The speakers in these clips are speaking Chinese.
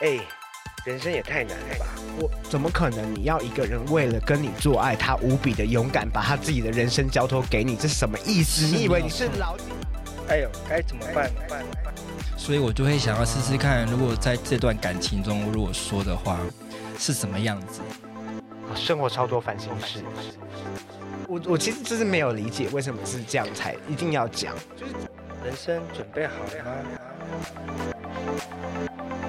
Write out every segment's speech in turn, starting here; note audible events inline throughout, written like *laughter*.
哎，人生也太难了吧！我怎么可能？你要一个人为了跟你做爱，他无比的勇敢，把他自己的人生交托给你，这什么意思？你以为你是老几？哎呦，该怎么办？*laughs* 所以我就会想要试试看，如果在这段感情中，如果说的话是什么样子？生活超多烦心事。我我其实就是没有理解为什么是这样才一定要讲，就是人生准备好了吗？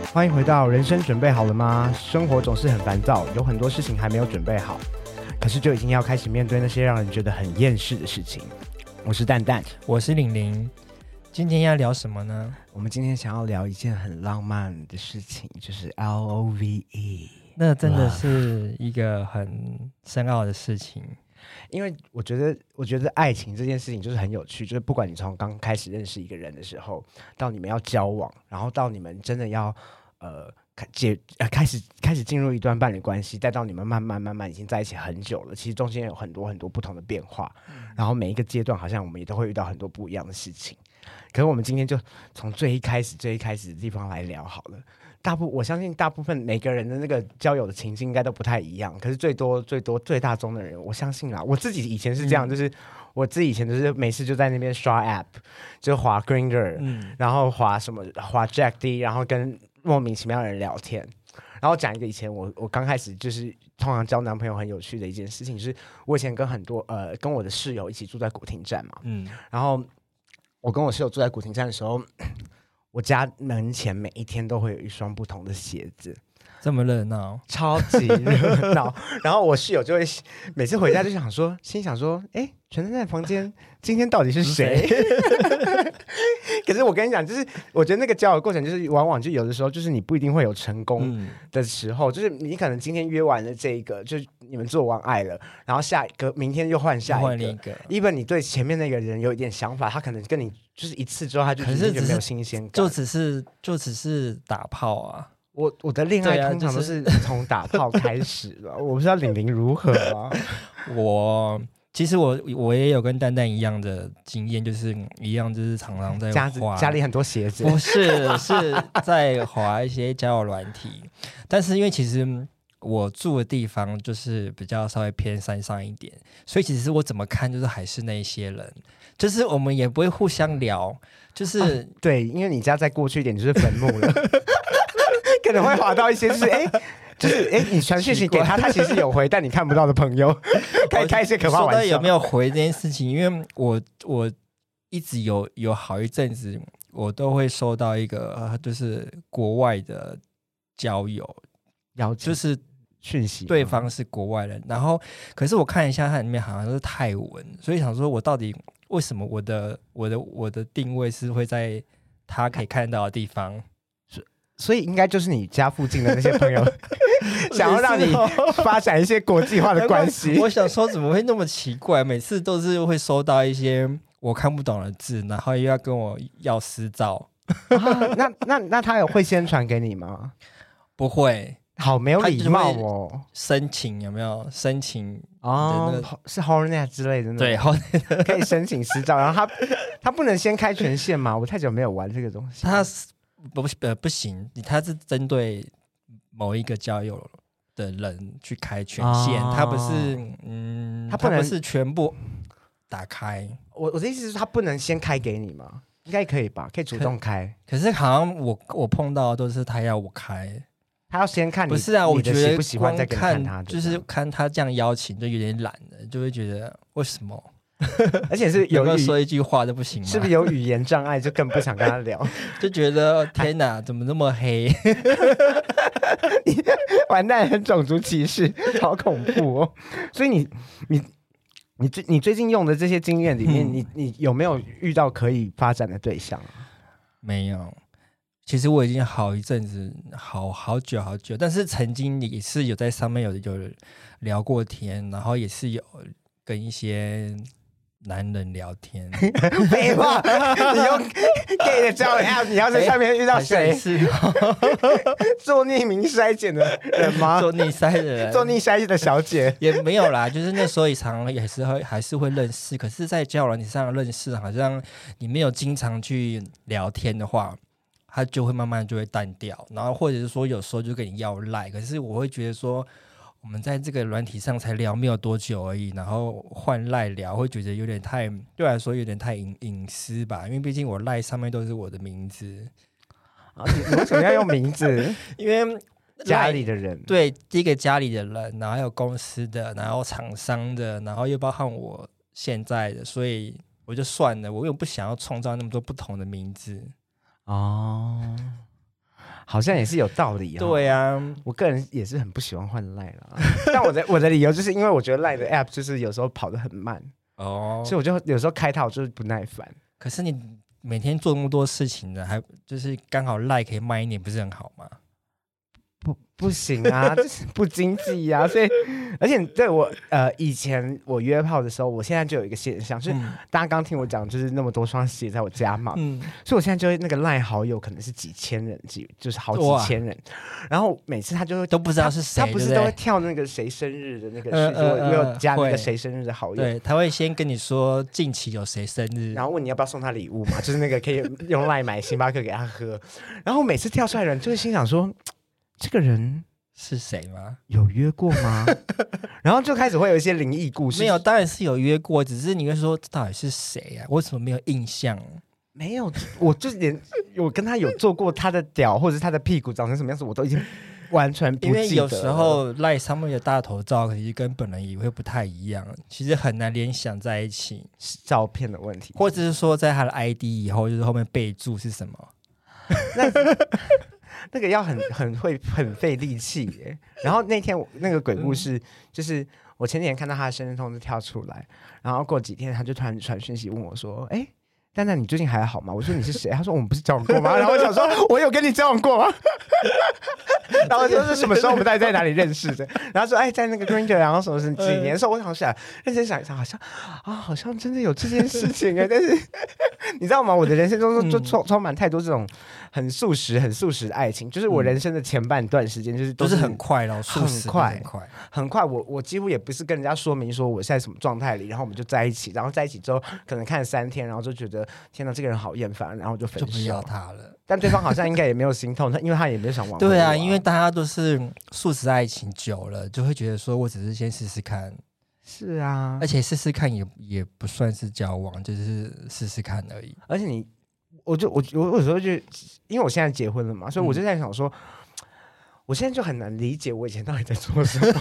欢迎回到人生准备好了吗？生活总是很烦躁，有很多事情还没有准备好，可是就已经要开始面对那些让人觉得很厌世的事情。我是蛋蛋，我是玲玲，今天要聊什么呢？我们今天想要聊一件很浪漫的事情，就是 L O V E。那真的是一个很深奥的事情，因为我觉得，我觉得爱情这件事情就是很有趣，就是不管你从刚开始认识一个人的时候，到你们要交往，然后到你们真的要。呃，开解呃开始开始进入一段伴侣关系，再到你们慢慢慢慢已经在一起很久了，其实中间有很多很多不同的变化，然后每一个阶段好像我们也都会遇到很多不一样的事情。可是我们今天就从最一开始最一开始的地方来聊好了。大部我相信大部分每个人的那个交友的情境应该都不太一样，可是最多最多最大宗的人，我相信啦，我自己以前是这样，就是我自己以前就是每次就在那边刷 app，就滑 Grinder，嗯，然后滑什么滑 Jack D，然后跟。莫名其妙的人聊天，然后讲一个以前我我刚开始就是通常交男朋友很有趣的一件事情，是我以前跟很多呃跟我的室友一起住在古亭站嘛，嗯，然后我跟我室友住在古亭站的时候，我家门前每一天都会有一双不同的鞋子。这么热闹，超级热闹。*laughs* 然后我室友就会 *laughs* 每次回家就想说，心想说，哎，全在房间，今天到底是谁？*laughs* 可是我跟你讲，就是我觉得那个交友过程，就是往往就有的时候，就是你不一定会有成功的时候，就是你可能今天约完了这一个，就你们做完爱了，然后下一个明天又换下一个。一本你对前面那个人有一点想法，他可能跟你就是一次之后，他就可是没有新鲜感，就只是就只是打炮啊。我我的恋爱通常都是从打炮 *laughs* 开始的，我不知道玲玲如何啊。*laughs* 我其实我我也有跟蛋蛋一样的经验，就是一样就是常常在家家里很多鞋子，不是是在滑一些交友软体，但是因为其实我住的地方就是比较稍微偏山上一点，所以其实我怎么看就是还是那些人，就是我们也不会互相聊，就是对，因为你家再过去一点就是坟墓了。*laughs* 可能会滑到一些，*laughs* 就是哎，就是哎，你传讯息给他，他其实有回，但你看不到的朋友，*laughs* 可以开一些可怕玩笑。有没有回这件事情？因为我我一直有有好一阵子，我都会收到一个，就是国外的交友，然后就是讯息，对方是国外人，然后可是我看一下，它里面好像是泰文，所以想说，我到底为什么我的我的我的定位是会在他可以看到的地方？所以应该就是你家附近的那些朋友，*laughs* 想要让你发展一些国际化的关系。我想说，怎么会那么奇怪？每次都是会收到一些我看不懂的字，然后又要跟我要私照。那那那他有会先传给你吗？不会，好没有礼貌哦。申请有没有申请？哦，是 Hornet 之类的。对，Hornet *laughs* 可以申请私照，然后他他不能先开权限吗？我太久没有玩这个东西。他不呃不行，他是针对某一个交友的人去开权限，他不是嗯，他不能是全部打开。我我的意思是，他不能先开给你吗？应该可以吧？可以主动开。可是好像我我碰到都是他要我开，他要先看你。不是啊，我觉得不喜欢再看他，就是看他这样邀请就有点懒了，就会觉得为什么？*laughs* 而且是 *laughs* 有没有说一句话都不行吗？是不是有语言障碍就更不想跟他聊？*laughs* 就觉得天哪，怎么那么黑？完蛋，很种族歧视，好恐怖哦！所以你你你最你最近用的这些经验里面，你你有没有遇到可以发展的对象？没有。其实我已经好一阵子，好好久好久，但是曾经也是有在上面有有聊过天，然后也是有跟一些。男人聊天，*laughs* 废话，你用 gay 的交友 app，你要在上面遇到 *laughs* 谁？是 *laughs* 做匿名筛检的人吗？做逆筛的人，做逆筛的小姐也没有啦。就是那时候也常也是会还是会认识，可是，在交友软件上认识，好像你没有经常去聊天的话，他就会慢慢就会淡掉，然后或者是说有时候就跟你要赖，可是我会觉得说。我们在这个软体上才聊没有多久而已，然后换赖聊，会觉得有点太对我来说有点太隐隐私吧，因为毕竟我赖上面都是我的名字，啊，你你为什么要用名字？*laughs* 因为家里的人，对第一个家里的人，然后还有公司的，然后厂商的，然后又包含我现在的，所以我就算了，我又不想要创造那么多不同的名字。哦，好像也是有道理、哦。，对啊，我个人也是很不喜欢换赖啦，*laughs* 但我的我的理由就是因为我觉得赖的 *laughs* app 就是有时候跑得很慢，哦，所以我就有时候开它我就是不耐烦。可是你每天做那么多事情的，还就是刚好赖可以慢一点，不是很好吗？不不行啊，*laughs* 就是不经济呀、所以而且对我呃以前我约炮的时候，我现在就有一个现象，就是嗯。大家刚听我讲，就是那么多双鞋在我家嘛，嗯，所以我现在就会那个赖好友可能是几千人，几就是好几千人，然后每次他就会都不知道是谁，他不是都会跳那个谁生日的那个呃事，就呃我有加那个谁生日的好友，对，他会先跟你说近期有谁生日，然后问你要不要送他礼物嘛，就是那个可以用 *laughs* 赖买星巴克给他喝。然后每次跳出来的人就会心想说，这个人是谁吗？有约过吗？*laughs* 然后就开始会有一些灵异故事。没有，当然是有约过，只是你会说这到底是谁啊？我怎么没有印象？没有，我就连我跟他有做过他的屌或者是他的屁股长成什么样子，我都已经完全不因为有时候赖上面的大头照其实跟本人也会不太一样，其实很难联想在一起，是照片的问题，或者是说在他的 ID 以后，就是后面备注是什么？那个要很 *laughs* 很会很费力气耶。然后那天我那个鬼故事，就是我前几天看到他的生日通知跳出来，然后过几天他就突然传讯息问我说：“哎、蛋蛋，你最近还好吗？”我说：“你是谁？”他说：“我们不是交往过吗？”然后我想说：“我有跟你交往过吗？” *laughs* 然后我说是什么时候？我们到底在哪里认识的？然后说：“哎，在那个 Granger，然后什么是几年的时候？”我想起来，认真想一想，好像啊，好像真的有这件事情哎。但是 *laughs* 你知道吗？我的人生中就嗯充充满太多这种很速食、很速食的爱情，就是我人生的前半段时间，就是都都是很快咯，速很食很快。很快，我我几乎也不是跟人家说明说我现在什么状态里，然后我们就在一起，然后在一起之后可能看了三天，然后就觉得天哪，这个人好厌烦，然后就分就不要手。他了。但对方好像应该也没有心痛，他因为他也没有想挽回对啊，因为大家都是素食爱情久了，就会觉得说我只是先试试看，是啊而，且试试看也也不算是交往，就是试试看而已。而且你，我就我我有时候就因为我现在结婚了嘛，所以我就在想说，我现在就很难理解我以前到底在做什么。*laughs*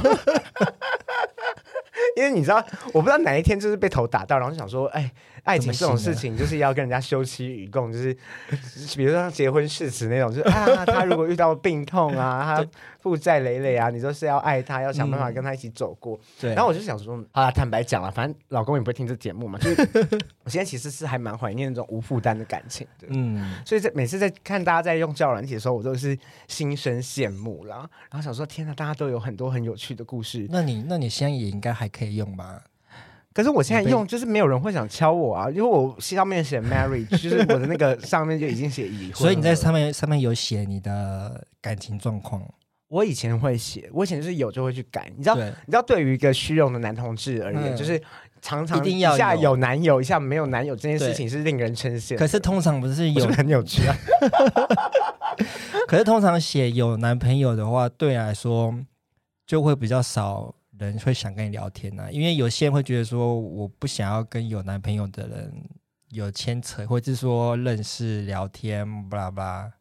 因为你知道，我不知道哪一天就是被头打到，然后就想说，哎，爱情这种事情就是要跟人家休戚与共，就是 *laughs* 比如说像结婚誓词那种，就是啊，他如果遇到病痛啊，*laughs* 他负债累累啊，你都是要爱他，要想办法跟他一起走过。对，然后我就想说，好啦，坦白讲了，反正老公也不会听这节目嘛，就是 *laughs* 我现在其实是还蛮怀念那种无负担的感情的。嗯，所以在每次在看大家在用交友软体的时候，我都是心生羡慕啦。然后想说，天哪，大家都有很多很有趣的故事。那你那你现在也应该还可以用吧？可是我现在用，就是没有人会想敲我啊，因为我上面写 marriage，就是我的那个上面就已经写已婚。*laughs* 所以你在上面上面有写你的感情状况，我以前会写，我以前就是有就会去改。你知道，对，你知道，对于一个虚荣的男同志而言，嗯就是常常一定要有下有男友，一下没有男友，这件事情是令人称羡。可是通常不是有我是不是很有趣啊？*laughs* 可是通常写有男朋友的话，对你来说就会比较少人会想跟你聊天呐、因为有些人会觉得说，我不想要跟有男朋友的人有牵扯，或者是说认识聊天，巴拉巴拉。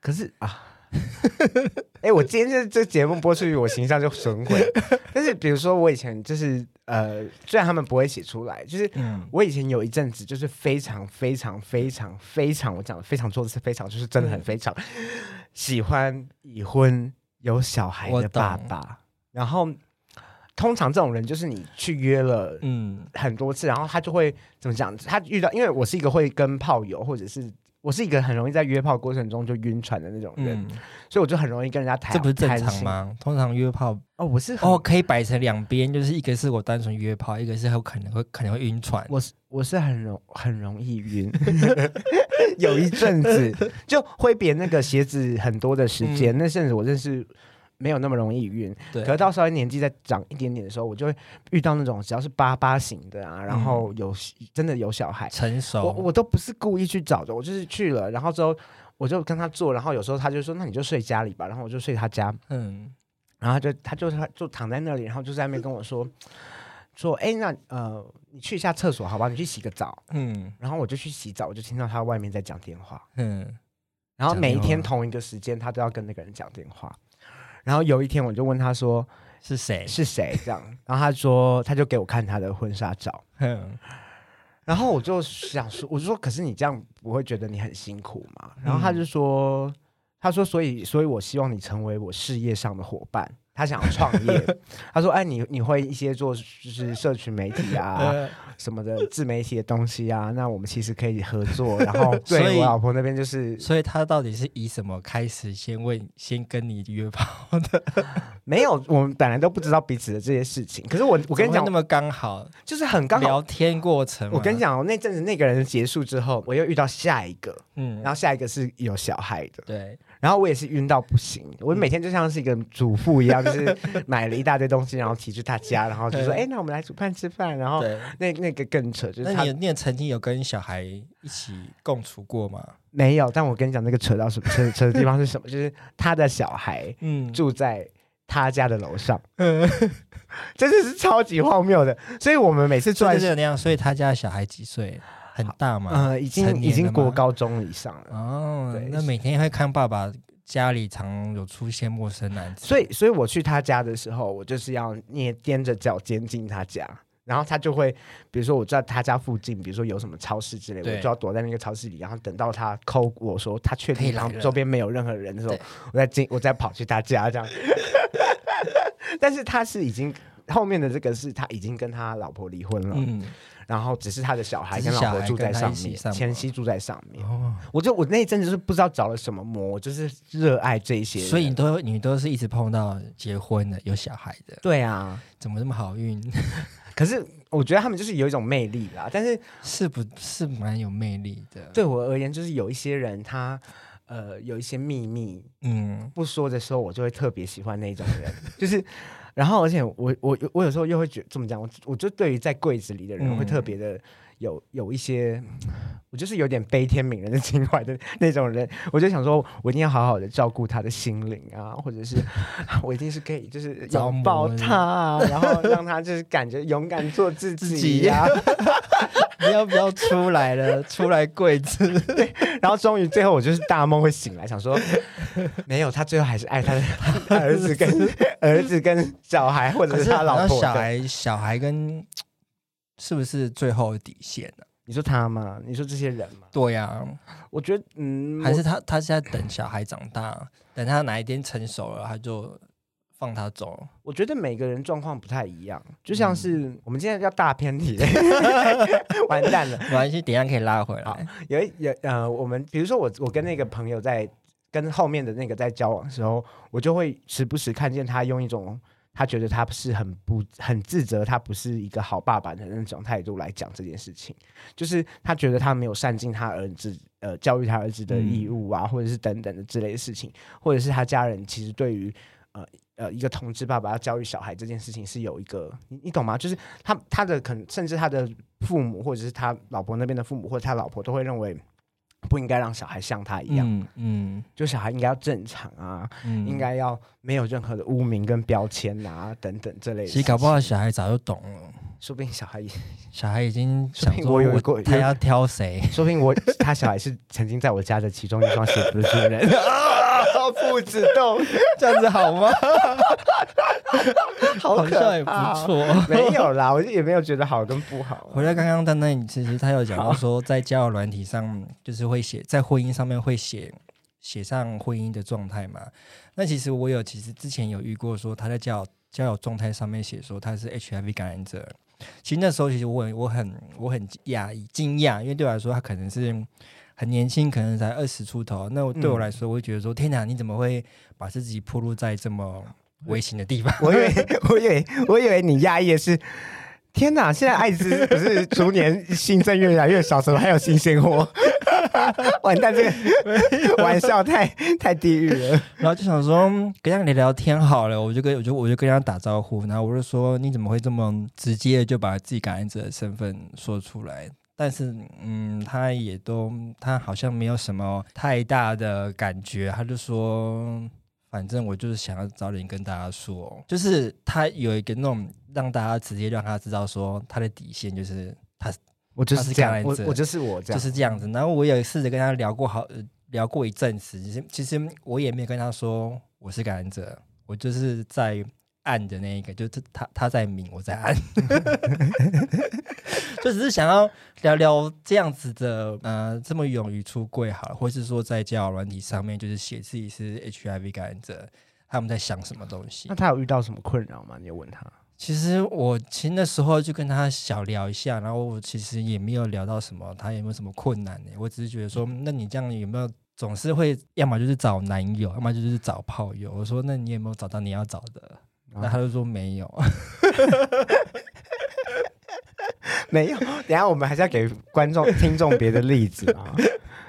可是啊，*laughs* 哎、我今天这这节目播出去，我形象就损毁。*laughs* 但是比如说，我以前就是呃，虽然他们不会写出来，就是嗯，我以前有一阵子就是非常非常非常非常，我讲的非常多的是非常，就是真的很非常、喜欢已婚有小孩的爸爸。然后通常这种人就是你去约了嗯，很多次，然后他就会怎么讲？他遇到，因为我是一个会跟炮友，或者是我是一个很容易在约炮过程中就晕船的那种人，嗯，所以我就很容易跟人家谈。这不是正？常吗？通常约炮哦，我是哦，可以摆成两边，就是一个是我单纯约炮，一个是有可能会可能会晕船。我是我是很容很容易晕，*laughs* 有一阵子就挥别那个鞋子很多的时间，那阵子我认识。没有那么容易晕，对，可是到稍微年纪再长一点点的时候，我就会遇到那种只要是八八型的啊，然后有真的有小孩，成熟，我我都不是故意去找的，我就是去了，然后之后我就跟他做，然后有时候他就说那你就睡家里吧，然后我就睡他家，嗯。然后他就他就他就躺在那里，然后就在那边跟我说说，哎，那呃，你去一下厕所好吧，你去洗个澡。嗯。然后我就去洗澡，我就听到他外面在讲电话，嗯。然后每一天同一个时间他都要跟那个人讲电话。然后有一天我就问他说是谁？是谁？这样，然后他说他就给我看他的婚纱照，*laughs* 嗯。然后我就想说，我就说可是你这样不会觉得你很辛苦吗？然后他就说，他说所以所以我希望你成为我事业上的伙伴。他想要创业，*laughs* 他说：“哎，你你会一些做就是社群媒体啊 *laughs* 呃什么的自媒体的东西啊，*laughs* 那我们其实可以合作。然后 *laughs* 对我老婆那边就是所以他到底是以什么开始先问先跟你约炮的？*laughs* 没有，我们本来都不知道彼此的这些事情。可是我我跟你讲那，么刚好就是很刚好。聊天过程。我跟你，讲哦，那阵子那个人结束之后，我又遇到下一个，嗯，然后下一个是有小孩的，对，然后我也是晕到不行，我每天就像是一个主妇一样，就是买了一大堆东西，然后提去他家，然后就说：“对哎，那我们来煮饭吃饭。”然后对。那那个更扯，就是他那你你也曾经有跟小孩一起共处过吗？没有，但我跟你讲，那个扯到什么扯扯的地方是什么？就是他的小孩 *laughs* 嗯，住在他家的楼上，嗯真的是超级荒谬的。所以我们每次住在就是那样。所以他家的小孩几岁？很大嘛？呃，已经已经了吗国高中以上了。哦对，那每天会看爸爸家里常有出现陌生男子，所以，所以我去他家的时候，我就是要捏踮着脚尖进他家，然后他就会，比如说我在他家附近，比如说有什么超市之类，我就要躲在那个超市里，然后等到他扣我说他确定然后周边没有任何人的时候，我再进，我再跑去他家这样。*laughs* 但是他是已经后面的这个是他已经跟他老婆离婚了，嗯，然后只是他的小孩跟老婆住在上面，前妻住在上面。哦，我就我那一阵子就是不知道找了什么魔，我就是热爱这些。所以你都你都是一直碰到结婚的有小孩的，对啊，怎么这么好运？*laughs* 可是我觉得他们就是有一种魅力啦。但是是不是蛮有魅力的？，对我而言，就是有一些人他呃有一些秘密嗯，不说的时候，我就会特别喜欢那种人。*laughs* 就是，然后而且我我我有时候又会觉这么讲，我我就对于在柜子里的人嗯会特别的。有有一些，我就是有点悲天悯人的情怀的那种人，我就想说，我一定要好好的照顾他的心灵啊，或者是我一定是可以就是着 *laughs* 拥抱他啊，然后让他就是感觉勇敢做自自己己呀、*laughs* 你要不要出来了？出来跪 *laughs* 子，然后终于最后我就是大梦会醒来，想说没有，他最后还是爱他的儿子跟儿子跟小孩，或者是是他老婆。小孩小孩跟是不是最后的底线呢、你说他吗？你说这些人吗？对呀、我觉得，嗯，还是他他是在等小孩长大，等他哪一天成熟了，他就放他走。我觉得每个人状况不太一样，就像嗯是、我们今天要大偏题，*laughs* 完蛋了。没关系，等一下可以拉回来。有一有呃，我们比如说我我跟那个朋友在跟后面的那个在交往的时候，我就会时不时看见他用一种他觉得他是很不很自责，他不是一个好爸爸的那种态度来讲这件事情，就是他觉得他没有善尽他儿子呃教育他儿子的义务啊，或者是等等的之类的事情，或者是他家人其实对于呃。呃，一个同志爸爸要教育小孩这件事情是有一个，你你懂吗？就是他他的可能甚至他的父母或者是他老婆那边的父母或者他老婆都会认为不应该让小孩像他一样，嗯嗯就小孩应该要正常啊，嗯应。该要没有任何的污名跟标签啊等等这类的。其实搞不好小孩早就懂了，说不定小孩也，小孩已经想说我有过他要挑谁。说不定我他小孩是曾经在我家的其中一双鞋子的主人。*laughs* 父子斗，这样子好吗？*laughs* 好可好像也不怕哦。错。没有啦，我也没有觉得好跟不好。回来刚刚丹丹，你其实他有讲到说，在交友软体上，就是会写在婚姻上面会写写上婚姻的状态嘛。那其实我有，其实之前有遇过说他在交友交友状态上面写说他是 HIV 感染者。其实那时候其实我很我很我很讶异惊讶，因为对我来说他可能是很年轻，可能才二十出头。那我对我来说，我会觉得说，天哪，你怎么会把自己暴露在这么危险的地方？我以为，*laughs* 我以为，我以为你压抑的是，天哪！现在艾滋 *laughs* 不是逐年新增越来越少，怎么还有新鲜货？*laughs* 完蛋，这个玩笑太太地狱了。然后就想说嗯跟他聊聊天好了，我就跟我就我就跟他打招呼，然后我就说你怎么会这么直接地就把自己感染者的身份说出来？但是嗯，他也都他好像没有什么太大的感觉，他就说，反正我就是想要早点跟大家说，就是他有一个那种让大家直接让他知道说他的底线就是他我就是是这样感，染者我我就是我这就，是这样子。然后我有试着跟他聊过好呃聊过一阵子，其实其实我也没有跟他说我是感染者，我就是在暗的那一个，就是他他在明，我在暗，*laughs* 就只是想要聊聊这样子的呃这么勇于出柜好了，或是说在交友软体上面就是写自己是 HIV 感染者，他们在想什么东西那。他有遇到什么困扰吗？你有问他？其实我其实那时候就跟他小聊一下，然后我其实也没有聊到什么，他有没有什么困难呢？我只是觉得说，那你这样有没有总是会，要么就是找男友，要么就是找炮友。我说，那你有没有找到你要找的？那他就说没有。*laughs* 没有，等一下我们还是要给观众、听众别的例子啊。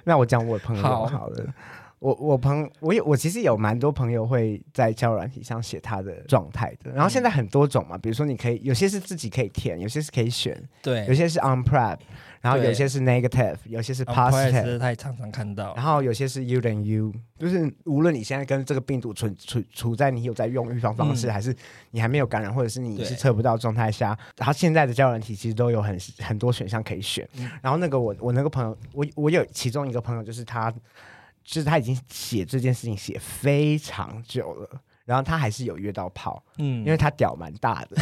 那我讲我的朋友好好了。我我朋我有我其实有蛮多朋友会在交友软体上写他的状态的，然后现在很多种嘛，比如说你可以有些是自己可以填，有些是可以选，对。有，些是 on prep，然后有些是 negative，有些是 positive，是他也常常看到。然。后有些是 you than you，就是无论你现在跟这个病毒处处处在你有在用预防方式，嗯。还是你还没有感染，或者是你是测不到状态下，然后现在的交友软体其实都有很很多选项可以选。嗯。然后那个我我那个朋友，我我有其中一个朋友就是他，就是他已经写这件事情写非常久了。然后他还是有约到炮，嗯，因为他屌蛮大的，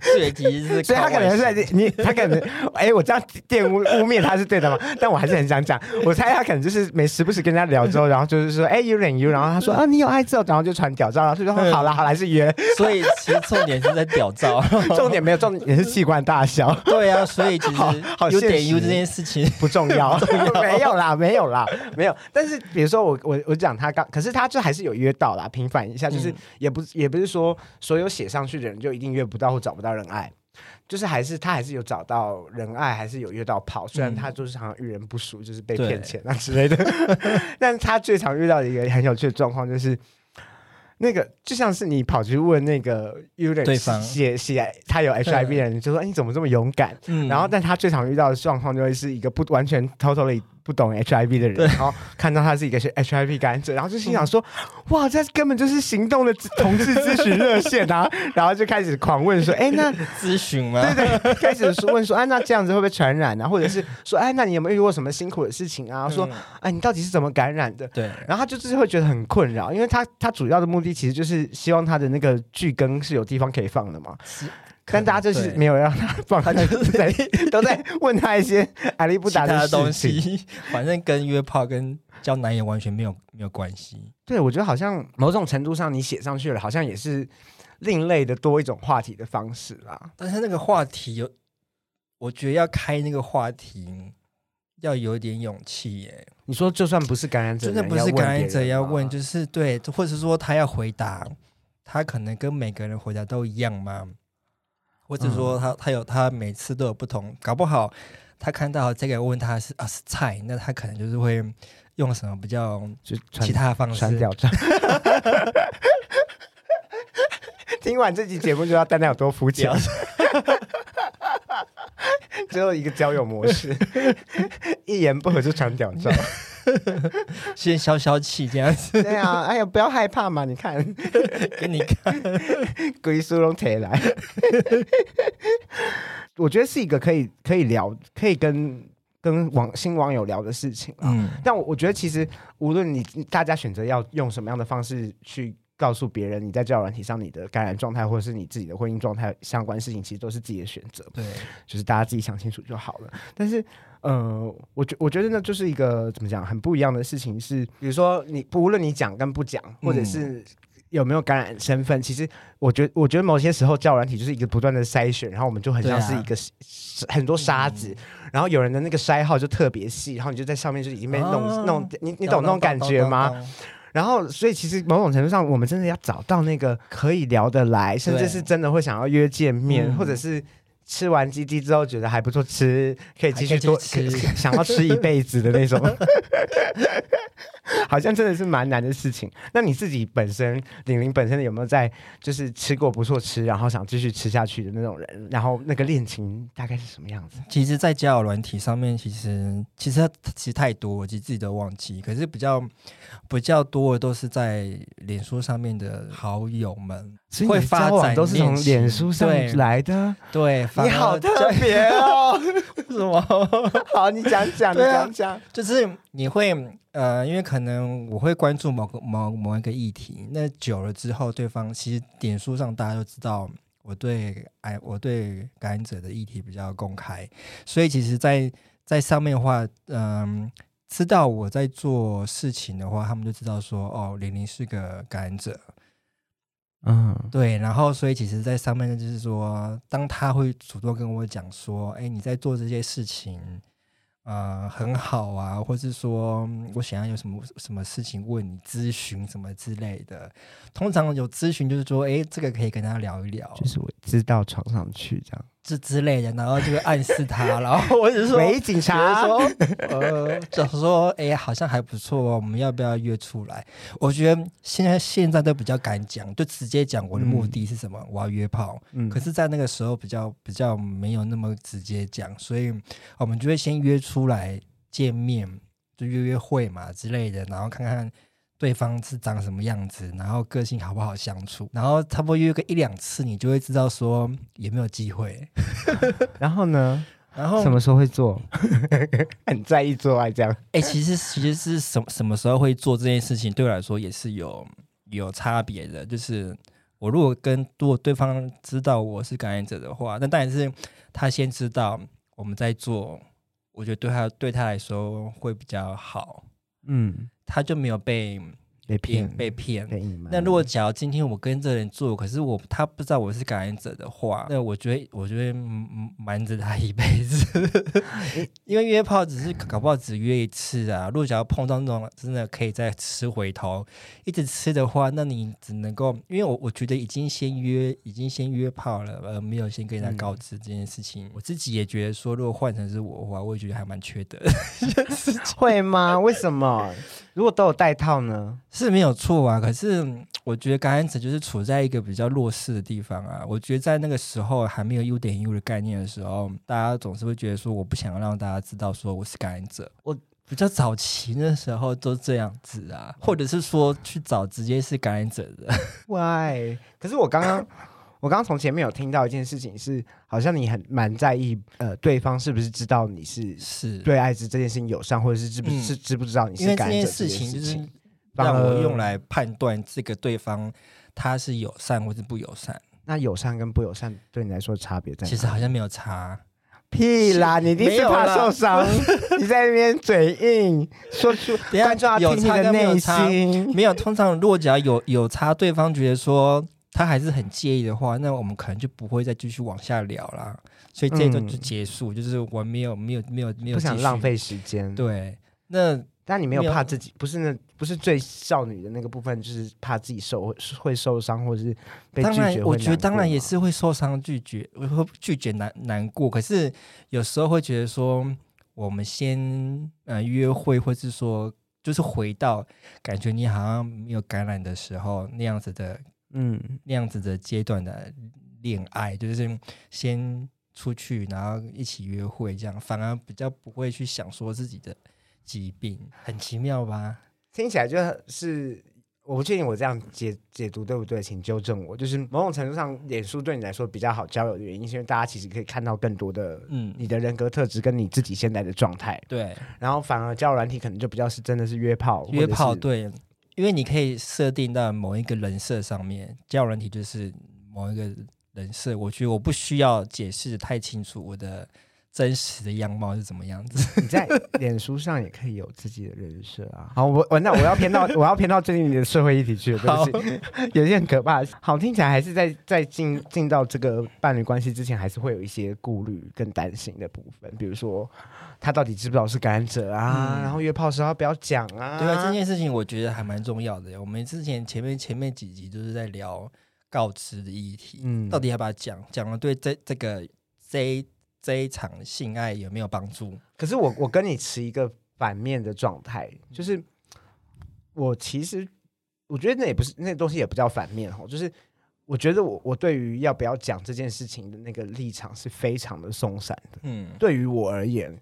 所以其实是 *laughs* 所以他可能是在你，他可能，哎，我这样玷污污蔑他是对的吗？*laughs* 但我还是很想讲，我猜他可能就是没时不时跟人家聊之后，然后就是说，哎，you 忍 you，然后他说啊，你有爱之后，然后就传屌照，然后就说哦好啦好啦，还是约，所以其实重点是在屌照。*laughs* 重点没有重点是器官大小，对啊，所以其好实有好现实点 U 这件事情，不重要，没有啦，没有啦，没有。但是比如说我我我讲他刚，可是他就还是有约到啦，平反一下，就是嗯也不也不是说所有写上去的人就一定约不到或找不到人爱。就是还是他还是有找到人爱，还是有约到炮，虽然嗯他就是好像遇人不淑，就是被骗钱啊之类的。*laughs* 但他最常遇到的一个很有趣的状况就是，那个就像是你跑去问那个有点写写他有 HIV 的人，就说、哎你怎么这么勇敢？嗯然后，但他最常遇到的状况就会是一个不完全 totally 不懂 HIV 的人，然后看到他是一个是 HIV 感染者，然后就心想说：“哇，这根本就是行动的同志咨询热线啊！” *laughs* 然后就开始狂问说：“哎，那咨询吗？对对，开始说问说，哎，那这样子会不会传染啊？或者是说，哎，那你有没有遇过什么辛苦的事情啊？说，嗯哎，你到底是怎么感染的？”对，然后他就是会觉得很困扰，因为他他主要的目的其实就是希望他的那个剧根是有地方可以放的嘛。但大家就是没有让他放，他就是 *laughs* 在都在问他一些阿里不达其他的东。西，反正跟约炮跟交男友完全没有没有关系。对，我觉得好像某种程度上你写上去了，好像也是另类的多一种话题的方式啦。但是那个话题有，我觉得要开那个话题要有点勇气耶。你说就算不是感染者，真的不是感染者要问，就是对，或者说他要回答，他可能跟每个人回答都一样吗？或者说他他有他每次都有不同，搞不好他看到这个问他是啊是菜，那他可能就是会用什么比较就其他的方式传。*laughs* 听完这期节目就知道蛋蛋有多肤浅屌，*laughs* 只有一个交友模式，*laughs* 一言不合就传屌照。*laughs* 先消消气这样子对啊，哎呀，不要害怕嘛，你看，给你看。龟苏龙铁来。*laughs* 我觉得是一个可以可以聊，可以跟跟网新网友聊的事情啊。嗯，但我我觉得其实无论你大家选择要用什么样的方式去告诉别人你在交友软体上你的感染状态，或者是你自己的婚姻状态相关事情，其实都是自己的选择，对，就是大家自己想清楚就好了。但是呃，我觉我觉得那就是一个怎么讲很不一样的事情是，比如说你不无论你讲跟不讲，或者是。有没有感染身份？其实我觉得，我觉得某些时候教软体就是一个不断的筛选，然后我们就很像是一个、很多沙子，然后有人的那个筛号就特别细，然后你就在上面就已经被弄、哦弄，你你懂那种感觉吗？然后，所以其实某种程度上，我们真的要找到那个可以聊得来，甚至是真的会想要约见面，嗯或者是吃完鸡鸡之后觉得还不错吃，可以继续多吃想要吃一辈子的那种，*laughs* 好像真的是蛮难的事情。那你自己本身，玲玲本身有没有在就是吃过不错吃，然后想继续吃下去的那种人？然后那个恋情大概是什么样子？其实，在交友软体上面，其实其实其实太多，我其实自己都忘记。可是比较比较多的都是在脸书上面的好友们，所以会发展都是从脸书上来的，对，反你好特别哦。*laughs* 什么？*laughs* 好，你讲讲，你讲讲。就是你会呃，因为可能我会关注某个某某一个议题，那久了之后，对方其实脸书上大家都知道我对哎我对感染者的议题比较公开，所以其实在，在上面的话，嗯、知道我在做事情的话，他们就知道说哦，玲玲是个感染者，嗯，对，然后所以其实，在上面就是说，当他会主动跟我讲说，哎，你在做这些事情，呃，很好啊，或是说嗯我想要有什么什么事情问你咨询什么之类的。通常有咨询就是说，哎，这个可以跟他聊一聊，就是我知道床上去这样。这之类的，然后就会暗示他，然后我只是说，喂，警察。说，呃，就说，哎、好像还不错哦，我们要不要约出来？我觉得现在现在都比较敢讲，就直接讲我的目的是什么，我要约炮。嗯可是，在那个时候比较比较没有那么直接讲，所以我们就会先约出来见面，就约约会嘛之类的，然后看看对方是长什么样子，然后个性好不好相处，然后差不多约个一两次，你就会知道说有没有机会。*laughs* 然后呢？然后什么时候会做？很在意做爱这样。哎、其实其实是什什么时候会做这件事情，对我来说也是有有差别的。就是我如果跟如果对方知道我是感染者的话，那当然是他先知道我们在做，我觉得对他对他来说会比较好，嗯，他就没有被被骗骗，被骗。被隐瞒。那如果假如今天我跟这人做，可是我他不知道我是感染者的话，那我觉得我觉得嗯嗯瞒着他一辈子，*laughs* 因为约炮只是搞不好只约一次啊。如果假如碰到那种真的可以再吃回头，一直吃的话，那你只能够，因为我我觉得已经先约已经先约炮了，而，没有先跟人家告知这件事情，我自己也觉得说，如果换成是我的话，我也觉得还蛮缺德的。*laughs* 会吗？为什么？如果都有带套呢？是没有错啊，可是嗯我觉得感染者就是处在一个比较弱势的地方啊。我觉得在那个时候还没有 U 点 U 的概念的时候，大家总是会觉得说，我不想让大家知道说我是感染者。我比较早期那时候都这样子啊，或者是说去找直接是感染者的。Why？可是我刚刚，我刚刚从前面有听到一件事情是，好像你很蛮在意，呃，对方是不是知道你是是，对艾滋这件事情友善，或者是知不嗯是知不知道你是感染这件事情就是让我用来判断这个对方他是友善或是不友善，那友善跟不友善对你来说差别在哪？其实好像没有差。屁啦，你一定是怕受伤，*laughs* 你在那边嘴硬，说出观众要听你的内心。没有，通常如果只要有有差，对方觉得说他还是很介意的话，那我们可能就不会再继续往下聊啦。所以这一段就嗯结束，就是我没有没有没有没有不想浪费时间，对，那但你没有怕自己，不是那不是最少女的那个部分，就是怕自己受会受伤，或者是被当然拒绝，我觉得当然也是。是会受伤、拒绝，会拒绝难难过。可是有时候会觉得说，我们先呃约会，或是说就是回到感觉你好像没有感染的时候那样子的嗯，那样子的阶段的恋爱，就是先出去，然后一起约会，这样反而比较不会去想说自己的疾病，很奇妙吧？听起来就是我不确定我这样解解读对不对，请纠正我。就是某种程度上，脸书对你来说比较好交友的原因，是因为大家其实可以看到更多的嗯，你的人格特质跟你自己现在的状态，对，然后反而交友软体可能就比较是真的是约炮，约炮对，因为你可以设定到某一个人设上面，交人体就是某一个人设，我觉得我不需要解释太清楚我的真实的样貌是怎么样子。你在脸书上也可以有自己的人设啊。好，我我那我要偏到我要偏到最近的社会议题去了，对不起，有些很可怕。好，听起来还是在在进进到这个伴侣关系之前，还是会有一些顾虑跟担心的部分，比如说他到底知不知道是感染者啊？嗯然后约炮时候要不要讲啊？对啊，这件事情我觉得还蛮重要的。我们之前前面前面几集都是在聊告知的议题，嗯到底要不要讲？讲了对这这个这一这一场性爱有没有帮助？可是我我跟你持一个反面的状态，就是我其实我觉得那也不是那东西也不叫反面哦，就是我觉得我我对于要不要讲这件事情的那个立场是非常的松散的。嗯，对于我而言，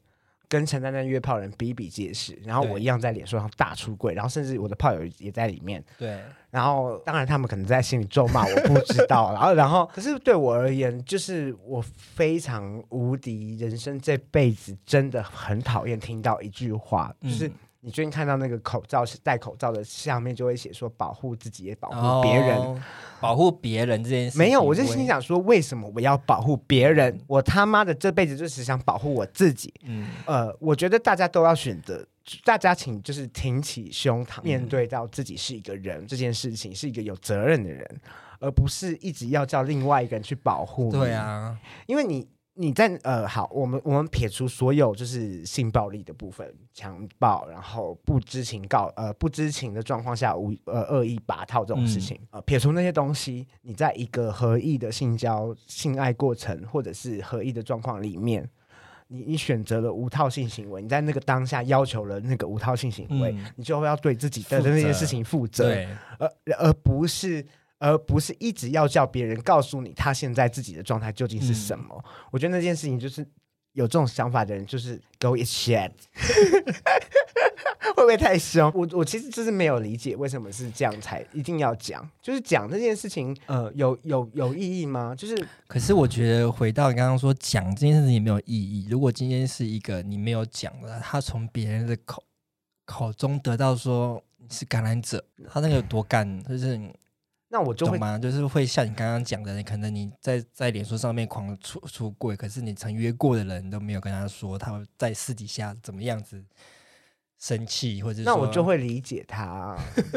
跟陈丹丹约炮人比比皆是，然后我一样在脸书上大出柜，然后甚至我的炮友也在里面，对，然后当然他们可能在心里咒骂，我不知道。*laughs* 然后然后，可是对我而言，就是我非常无敌，人生这辈子真的很讨厌听到一句话，就是嗯你最近看到那个口罩戴口罩的下面就会写说保护自己也保护别人。哦保护别人这件事情，没有，我就会心，想说，为什么我要保护别人？我他妈的这辈子就只想保护我自己。嗯，呃，我觉得大家都要选择，大家请就是挺起胸嗯膛，面对到自己是一个人这件事情，是一个有责任的人，而不是一直要叫另外一个人去保护。对，啊，因为你你在呃，好，我们我们撇除所有就是性暴力的部分，强暴，然后不知情告呃不知情的状况下无呃恶意拔套这种事情，呃撇除那些东西，你在一个合意的性交性爱过程或者是合意的状况里面。你你选择了无套性行为，你在那个当下要求了那个无套性行为，嗯你就会要对自己的那些事情负责，而而不是而不是一直要叫别人告诉你他现在自己的状态究竟是什么。我觉得那件事情就是有这种想法的人，就是 go eat shit，会不会太凶？我我其实就是没有理解为什么是这样才一定要讲，就是讲这件事情，呃，有有有意义吗？就是可是我觉得回到你刚刚说讲这件事情没有意义。如果今天是一个你没有讲的，他从别人的口口中得到说你是感染者，他那个有多干，就是那我就会懂吗？就是会像你刚刚讲的，可能你在在脸书上面狂出出柜，可是你曾约过的人都没有跟他说，他会在私底下怎么样子生气，或者是那我就会理解他。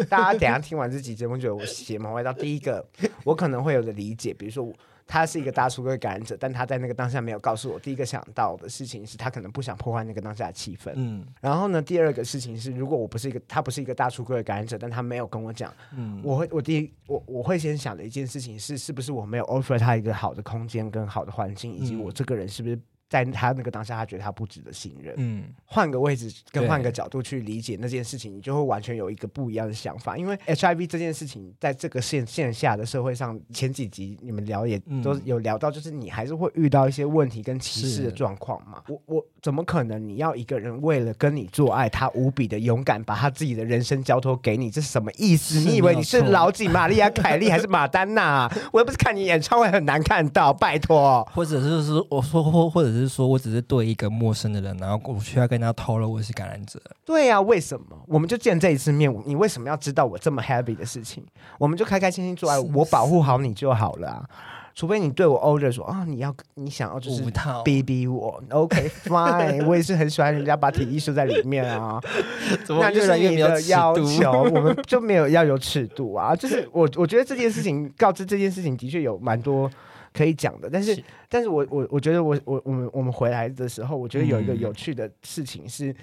大家等一下听完这集节目，觉得我邪门歪道。第一个，我可能会有的理解，比如说我他是一个大出轨感染者，但他在那个当下没有告诉我。第一个想到的事情是他可能不想破坏那个当下的气氛。嗯然后呢，第二个事情是，如果我不是一个他不是一个大出柜的感染者，但他没有跟我讲，嗯，我会我第一我我会先想的一件事情是，是不是我没有 offer 他一个好的空间跟好的环境，以及嗯我这个人是不是在他那个当下他觉得他不值得信任。嗯换个位置跟换个角度去理解那件事情，你就会完全有一个不一样的想法。因为 HIV 这件事情，在这个线线下的社会上，前几集你们聊也嗯都有聊到，就是你还是会遇到一些问题跟歧视的状况嘛。我我怎么可能你要一个人为了跟你做爱，他无比的勇敢，把他自己的人生交托给你，这是什么意思？你以为你是老几、玛利亚·凯莉还是马丹娜？*laughs* 我又不是看你演唱会很难看到，拜托。或者是是，我说或或者是说我只是对一个陌生的人，然后我需要跟他透露我是感染者，对呀、为什么？我们就见这一次面，你为什么要知道我这么 happy 的事情？我们就开开心心做爱，是我保护好你就好了啊。除非你对我 order 说啊，你要你想要就是逼逼我，OK *laughs* fine，我也是很喜欢人家把体艺术在里面啊。*laughs* 怎那就是你的要求，*laughs* 我们就没有要有尺度啊。就是我我觉得这件事情告知这件事情的确有蛮多可以讲的，但是是。但是我我我觉得我我我们我们回来的时候，我觉得有一个嗯。有趣的事情是，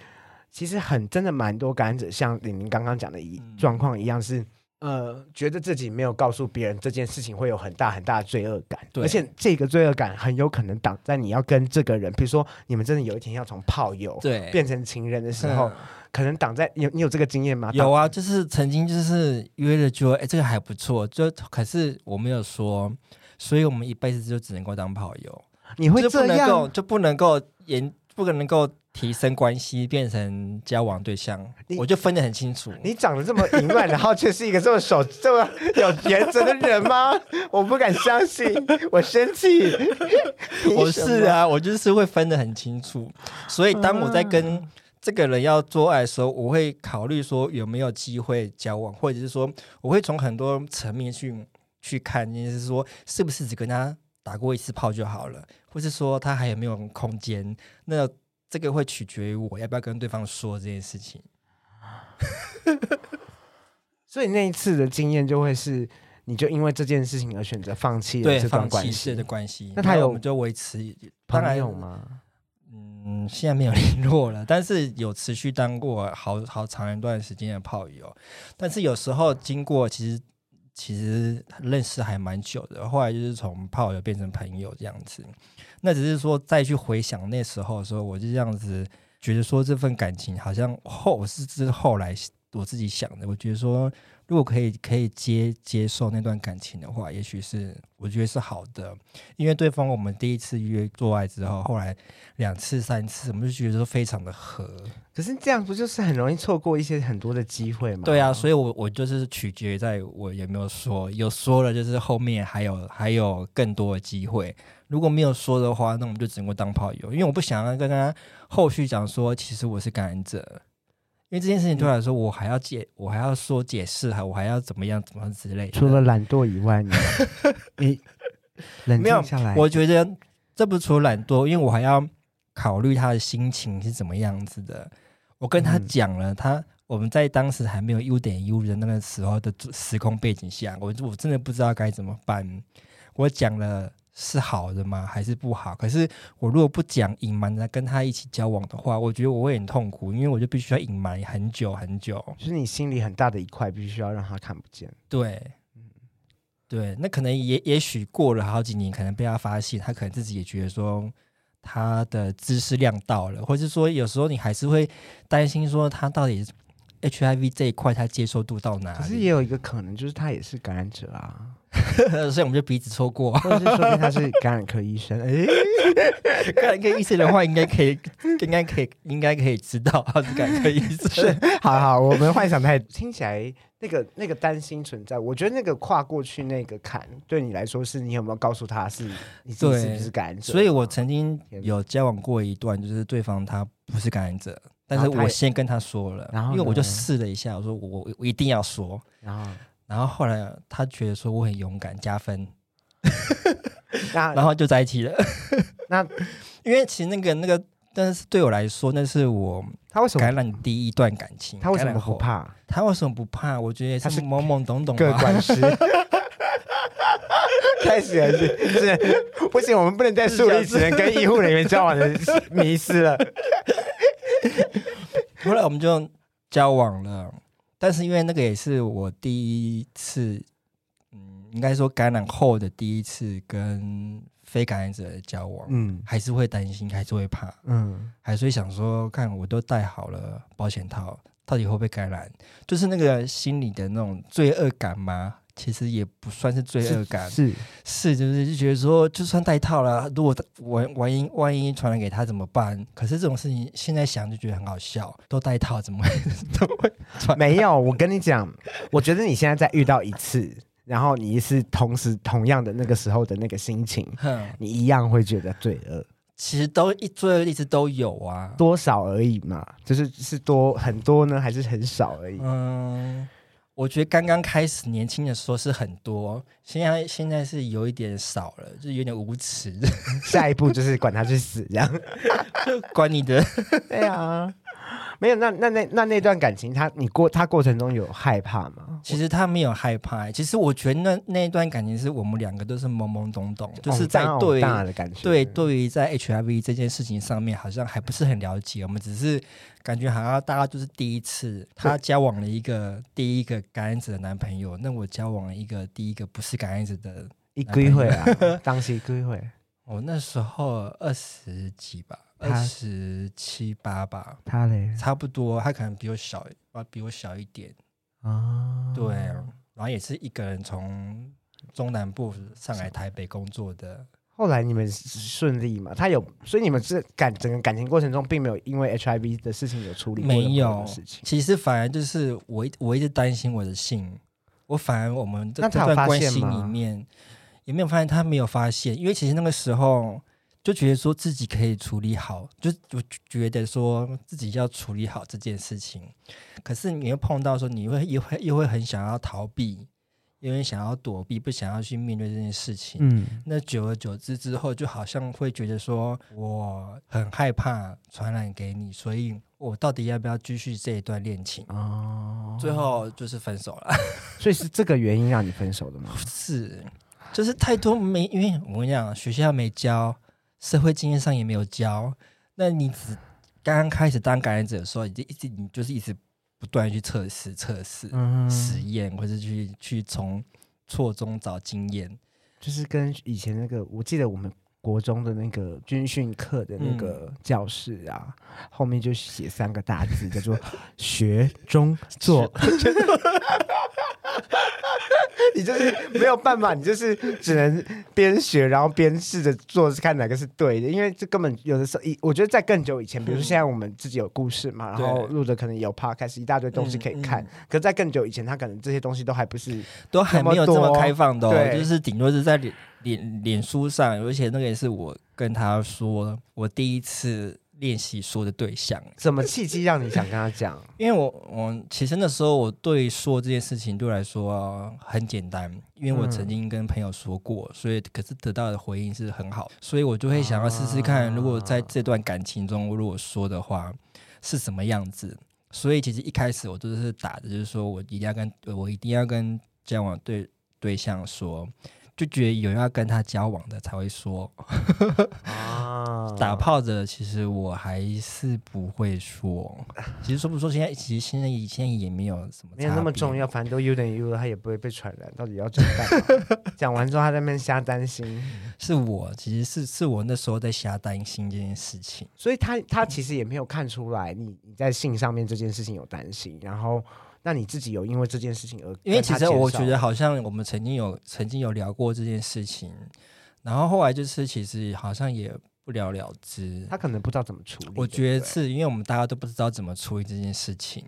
其实很真的蛮多感染者像李宁刚刚讲的一嗯。状况一样是。呃，觉得自己没有告诉别人这件事情会有很大很大的罪恶感，对。而且这个罪恶感很有可能挡在你要跟这个人，比如说你们真的有一天要从炮友对。变成情人的时候，嗯。可能挡在你有你有这个经验吗？有啊，就是曾经就是约了就哎、这个还不错，就可是我没有说，所以我们一辈子就只能够当炮友，你会就不这能够样？就不能够延不能够提升关系变成交往对象，我就分得很清楚。你长得这么淫乱，*laughs* 然后却是一个这么守这么有原则的人吗？*laughs* 我不敢相信，我生气。*laughs* 我是啊，我就是会分得很清楚，所以当我在跟这个人要做爱的时候，我会考虑说有没有机会交往，或者是说我会从很多层面去去看，就是说是不是只跟他打过一次炮就好了，或是说他还有没有空间？那这个会取决于我要不要跟对方说这件事情。*laughs* 所以那一次的经验就会是，你就因为这件事情而选择放弃了对，这段放关系的。关系，那他有我们就维持，当朋然友吗？嗯，现在没有联络了，但是有持续当过好好长一段时间的炮友。但是有时候经过其实其实认识还蛮久的，后来就是从炮友变成朋友这样子。那只是说再去回想那时候的时候，我就这样子觉得说这份感情好像后是之后来我自己想的，我觉得说如果可以可以接接受那段感情的话，也许是我觉得是好的，因为对方我们第一次约做爱之后，后来两次三次，我们就觉得说非常的合。可是这样不就是很容易错过一些很多的机会吗？对啊，所以我我就是取决于在我有没有说，有说了就是后面还有还有更多的机会。如果没有说的话，那我们就只能够当炮友，因为我不想要跟他后续讲说，其实我是感染者，因为这件事情对我来说，我还要解，我还要说解释，还我还要怎么样怎么样之类的。除了懒惰以外，*laughs* 你你冷静下来，我觉得这不是除了懒惰，因为我还要考虑他的心情是怎么样子的。我跟他嗯讲了，他我们在当时还没有优点优的那个时候的时空背景下，我我真的不知道该怎么办。我讲了是好的吗？还是不好？可是我如果不讲，隐瞒的跟他一起交往的话，我觉得我会很痛苦，因为我就必须要隐瞒很久很久。就是你心里很大的一块，必须要让他看不见。对，对，那可能也也许过了好几年，可能被他发现，他可能自己也觉得说他的知识量到了，或者是说有时候你还是会担心说他到底 HIV 这一块他接受度到哪里，可是也有一个可能，就是他也是感染者啊，*laughs* 所以我们就彼此错过。或者是说不定他是感染科医生。哎，*laughs* 感染科医生的话，应该可以，应该可以，应该可以知道他是感染科医生。*laughs* 好好，我们幻想太听起来那个那个担心存在。我觉得那个跨过去那个坎，对你来说是你有没有告诉他是你自己是不是感染者？所以我曾经有交往过一段，就是对方他不是感染者，但是我先跟他说了，然后因为我就试了一下，我说我我我一定要说，然后然后后来他觉得说我很勇敢，加分，*laughs* 那然后就在一起了。那因为其实那个那个，但是对我来说，那是我他为什么感染第一段感情。他为什么？不怕？他为什么不怕？我觉得他是是懵懵懂懂各吧。管事。*laughs* 开始了是是不行，我们不能再树立只能跟医护人员交往的迷失了。后来我们就交往了，但是因为那个也是我第一次，嗯，应该说感染后的第一次跟非感染者的交往，嗯还是会担心，还是会怕，嗯，还是会想说，看我都戴好了保险套，到底会不会感染？就是那个心里的那种罪恶感吗？其实也不算是罪恶感，是是就是就觉得说，就算戴套了，如果万万一万一传染给他怎么办？可是这种事情现在想就觉得很好笑，都戴套怎么会 *laughs* 怎么会传？没有。我跟你讲，我觉得你现在再遇到一次，然后你是同时同样的那个时候的那个心情，哼，你一样会觉得罪恶，其实都一罪恶一直都有啊。多少而已嘛，就是是多很多呢，还是很少而已？嗯，我觉得刚刚开始年轻的时候是很多，现在现在是有一点少了，就有点无耻，*laughs* 下一步就是管他去死，这样。*laughs* 就管你的。*laughs* 对啊，没有。那那那那那段感情，他你过他过程中有害怕吗？其实他没有害怕，其实我觉得那那一段感情是我们两个都是懵懵懂懂，就是在哦对大的感觉，对，对于在 HIV 这件事情上面，好像还不是很了解。我们只是感觉好像大家就是第一次，他交往了一个第一个感染者的男朋友，那我交往了一个第一个不是感染者的。一归会啊，当时一归会，我 *laughs* 那时候二十几吧，他二十七八吧，他嘞差不多。他可能比我小，啊，比我小一点。啊，对，然后也是一个人从中南部上来台北工作的。后来你们顺利嘛？他有，所以你们是感整个感情过程中，并没有因为 HIV 的事情有处理过没有事情。其实反而就是我一我一直担心我的性，我反而我们这段关系现里面也没有发现他没有发现，因为其实那个时候就觉得说自己可以处理好，就我觉得说自己要处理好这件事情，可是你又碰到说你会又会又会很想要逃避，因为想要躲避，不想要去面对这件事情。嗯，那久而久之之后，就好像会觉得说，我很害怕传染给你，所以我到底要不要继续这一段恋情？哦，最后就是分手了。所以是这个原因让你分手的吗？*laughs* 是，就是太多没，因为我跟你讲，学校没教，社会经验上也没有教，那你只刚刚开始当感染者的时候，你就一直你就是一直不断去测试、测试、嗯实验，或者去去从错中找经验。就是跟以前那个，我记得我们国中的那个军训课的那个教室啊，后面就写三个大字，叫做 *laughs* “学中做”。*laughs* 你就是没有办法，你就是只能边学，然后边试着做，看哪个是对的。因为这根本有的时候，一我觉得在更久以前，比如说现在我们自己有故事嘛，然后录的可能有 podcast 一大堆东西可以看。可在更久以前，他可能这些东西都还不是，都还没有这么开放的，对就是顶多是在脸脸脸书上，而且那个也是我跟他说我第一次练习说的对象。什么契机让你想跟他讲？*laughs* 因为我我其实那时候我对说这件事情对我来说、啊很简单，因为我曾经跟朋友说过，所以可是得到的回应是很好，所以我就会想要试试看，如果在这段感情中，如果说的话是什么样子。所以其实一开始我都是打的，就是说我一定要跟我一定要跟交往对对象说，就觉得有要跟他交往的才会说。啊 *laughs* 打炮的，其实我还是不会说。其实说不说，现在其实现在现在也没有什么，没有那么重。要，反正都 U 等于 U 了，他也不会被传染，到底要怎么办？*laughs* 讲完之后，他在那边瞎担心，是我，其实是是我那时候在瞎担心这件事情。所以他他其实也没有看出来你你在性上面这件事情有担心，然后那你自己有因为这件事情而因为其实我觉得好，像我们曾经有曾经有聊过这件事情，然后后来就是其实好像也不了了之。他可能不知道怎么处理。我觉得是因为我们大家都不知道怎么处理这件事情，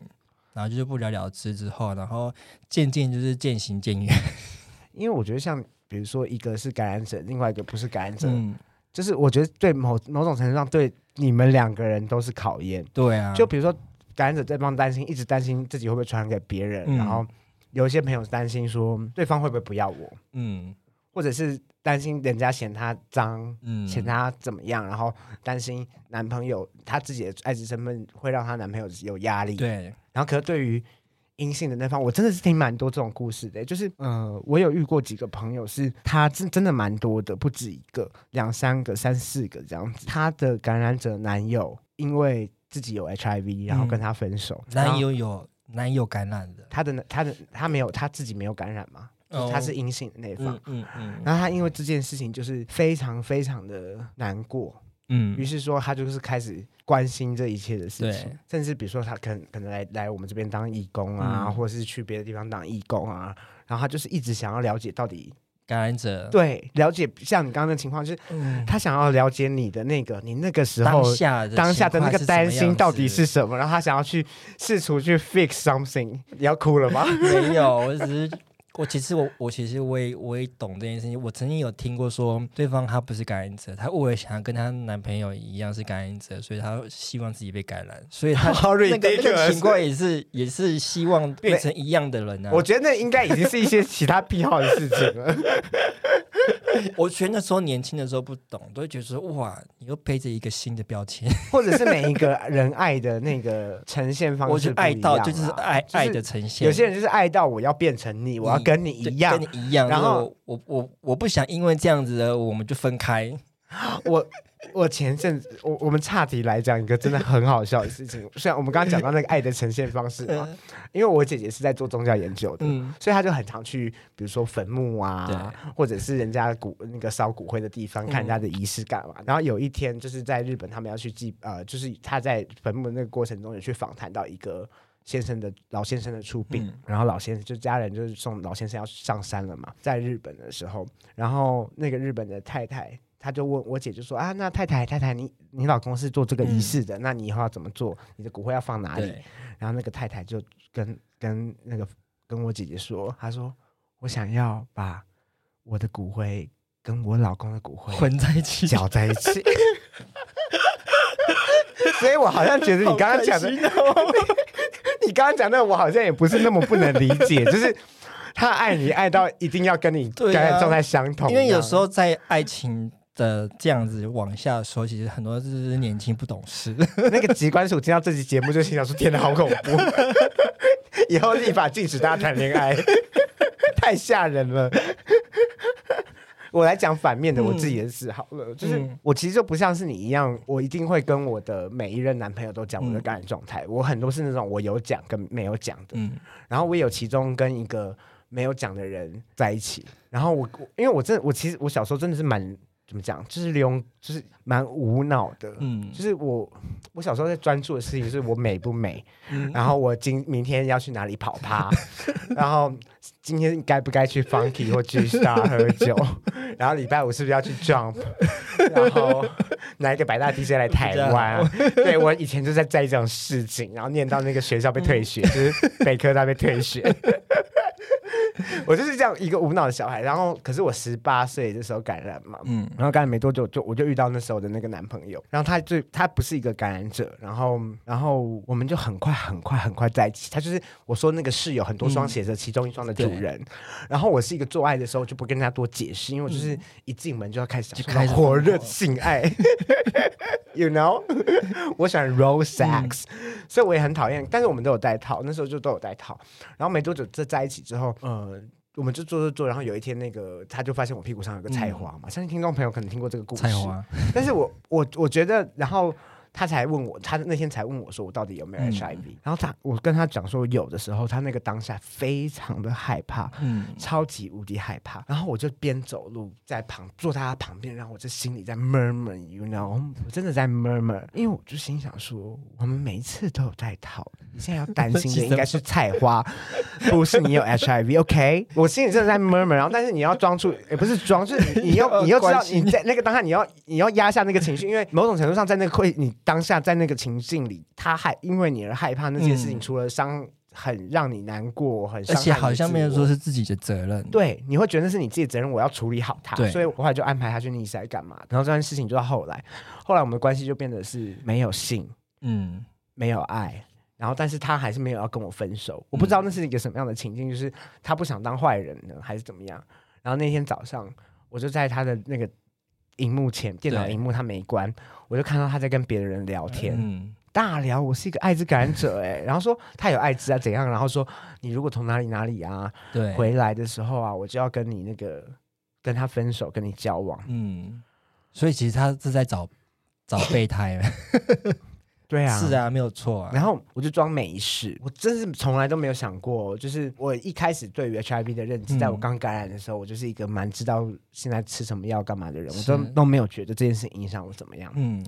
然后就是不了了之之后，然后渐渐就是渐行渐远。*laughs* 因为我觉得像比如说一个是感染者，另外一个不是感染者，嗯，就是我觉得对某某种程度上对你们两个人都是考验。对啊，就比如说感染者这方担心，一直担心自己会不会传染给别人，嗯然后有一些朋友担心说对方会不会不要我，嗯或者是担心人家嫌他脏，嗯，嫌他怎么样，然后担心男朋友他自己的爱子身份会让她男朋友有压力。，对，然后可是对于阴性的那方，我真的是听蛮多这种故事的，就是呃，我有遇过几个朋友是他真真的蛮多的，不止一个，两三个、三四个这样子。他的感染者男友因为自己有 HIV，然后跟他分手，男友有男友感染的，他的他的他没有他自己没有感染嘛，就是他哦是阴性的那一方。嗯嗯嗯然后他因为这件事情就是非常非常的难过，嗯。于嗯，是说他就是开始关心这一切的事情，甚至比如说他可能可能来来我们这边当义工啊，嗯。或者是去别的地方当义工啊，然后他就是一直想要了解到底感染者，对了解像你刚刚的情况，就是嗯，他想要了解你的那个你那个时候当下的当下的那个担心到底是什么，然后他想要去试图去 fix something，你要哭了吗？没有，我只是我其实我我其实我也我也懂这件事情。我曾经有听过说，对方他不是感染者，她为了想要跟她男朋友一样是感染者，所以她希望自己被感染，所以她好 *laughs* 那个那个情况也是也是希望变成一样的人啊。我觉得那应该已经是一些其他癖好的事情了。*laughs* *laughs* 我觉得那时候年轻的时候不懂，都会觉得说哇，你又背着一个新的标签。*laughs* 或者是每一个人爱的那个呈现方式我就爱到就是爱、就是爱的呈现。有些人就是爱到我要变成你，我要跟你一样跟。你一样。然后我我不想因为这样子的我们就分开。*laughs* 我我前阵子，我我们岔题来讲一个真的很好笑的事情。虽然我们刚刚讲到那个爱的呈现方式嘛，因为我姐姐是在做宗教研究的，嗯所以她就很常去，比如说坟墓啊，或者是人家骨那个烧骨灰的地方，看人家的仪式感嘛。然后有一天就是在日本，他们要去祭，呃，就是她在坟墓的那个过程中有去访谈到一个。先生的老先生的出殡，嗯然后老先生就家人就是送老先生要上山了嘛，在日本的时候，然后那个日本的太太，她就问我姐就说啊，那太太太太你你老公是做这个仪式的，那你以后要怎么做？你的骨灰要放哪里？然后那个太太就跟跟那个跟我姐姐说，她说我想要把我的骨灰跟我老公的骨灰混在一起。搅在一起。*laughs* 所以我好像觉得你刚刚讲的，哦 *laughs* 你刚刚讲的，我好像也不是那么不能理解，*laughs* 就是他爱你爱到一定要跟你对啊感染状态相同，因为有时候在爱情的这样子往下说，其实很多就是年轻不懂事。*laughs* 那个机关署听到这期节目就心想说：“天哪，好恐怖！*laughs* 以后立法禁止大家谈恋爱，*laughs* 太吓人了。”我来讲反面的我自己的事好了，就是嗯我其实就不像是你一样，我一定会跟我的每一任男朋友都讲我的感染状态。我很多是那种我有讲跟没有讲的，嗯然后我也有其中跟一个没有讲的人在一起。然后我我因为我真的我其实我小时候真的是蛮怎么讲，就是用就是蛮无脑的。嗯就是我，我小时候在专注的事情是我美不美，嗯然后我今明天要去哪里跑趴，*laughs* 然后今天该不该去 Funky 或 G Star 喝酒，*laughs* 然后礼拜五是不是要去 Jump，*laughs* 然后哪一个百大 DJ 来台湾、啊？对我以前就在在意这种事情，然后念到那个学校被退学，就是北科大被退学。*laughs* 我就是这样一个无脑的小孩，然后可是我十八岁的时候感染嘛，嗯。然后感染没多久就我就遇到那时候的那个男朋友，然后他最他不是一个感染者，然后然后我们就很快很快很快在一起。他就是我说那个室友很多双鞋子其中一双的主人，然后我是一个做爱的时候就不跟人家多解释，因为我就是一进门就要开始开始火热性爱，*laughs* you know，我喜欢 roll sex，、所以我也很讨厌，但是我们都有戴套，那时候就都有戴套，然后没多久这在一起之后，呃。我们就做做做，然后有一天，那个他就发现我屁股上有个菜花嘛，相信听众朋友可能听过这个故事。菜花，*laughs* 但是我我我觉得，然后他才问我，他那天才问我说我到底有没有嗯。HIV，、然后他我跟他讲说有的时候，他那个当下非常的害怕，嗯。超级无敌害怕，然后我就边走路在旁坐在他旁边，然后我就心里在 murmur，you know，我真的在 murmur，因为我就心想说，我们每一次都有戴套，你现在要担心的 *laughs* 应该是菜花，不是你有 *laughs* HIV，OK？、我心里真的在 murmur，然后但是你要装出，也不是装，就是你 *laughs* 你要你要知道你在那个当下你要你要压下那个情绪，因为某种程度上在那个会你当下在那个情境里，他还因为你而害怕那件事情，嗯除了伤很让你难过，很伤而且好像没有说是自己的责任。对，你会觉得那是你自己的责任，我要处理好它。所以我后来就安排他去逆赛干嘛。然后这件事情就到后来，后来我们的关系就变得是没有性，嗯没有爱。然后，但是他还是没有要跟我分手。我不知道那是一个什么样的情境，就是他不想当坏人呢，还是怎么样？然后那天早上，我就在他的那个荧幕前，电脑对荧幕他没关，我就看到他在跟别的人聊天。嗯。大聊我是一个艾滋感染者哎、*laughs* 然后说他有艾滋啊怎样，然后说你如果从哪里哪里啊对，回来的时候啊，我就要跟你那个跟他分手，跟你交往。嗯，所以其实他是在找找备胎，*laughs* *laughs* 对啊，是。啊，没有错啊。然后我就装没事，我真是从来都没有想过，就是我一开始对于 HIV 的认知，嗯在我刚感染的时候，我就是一个蛮知道现在吃什么药干嘛的人，我是都都没有觉得这件事影响我怎么样。嗯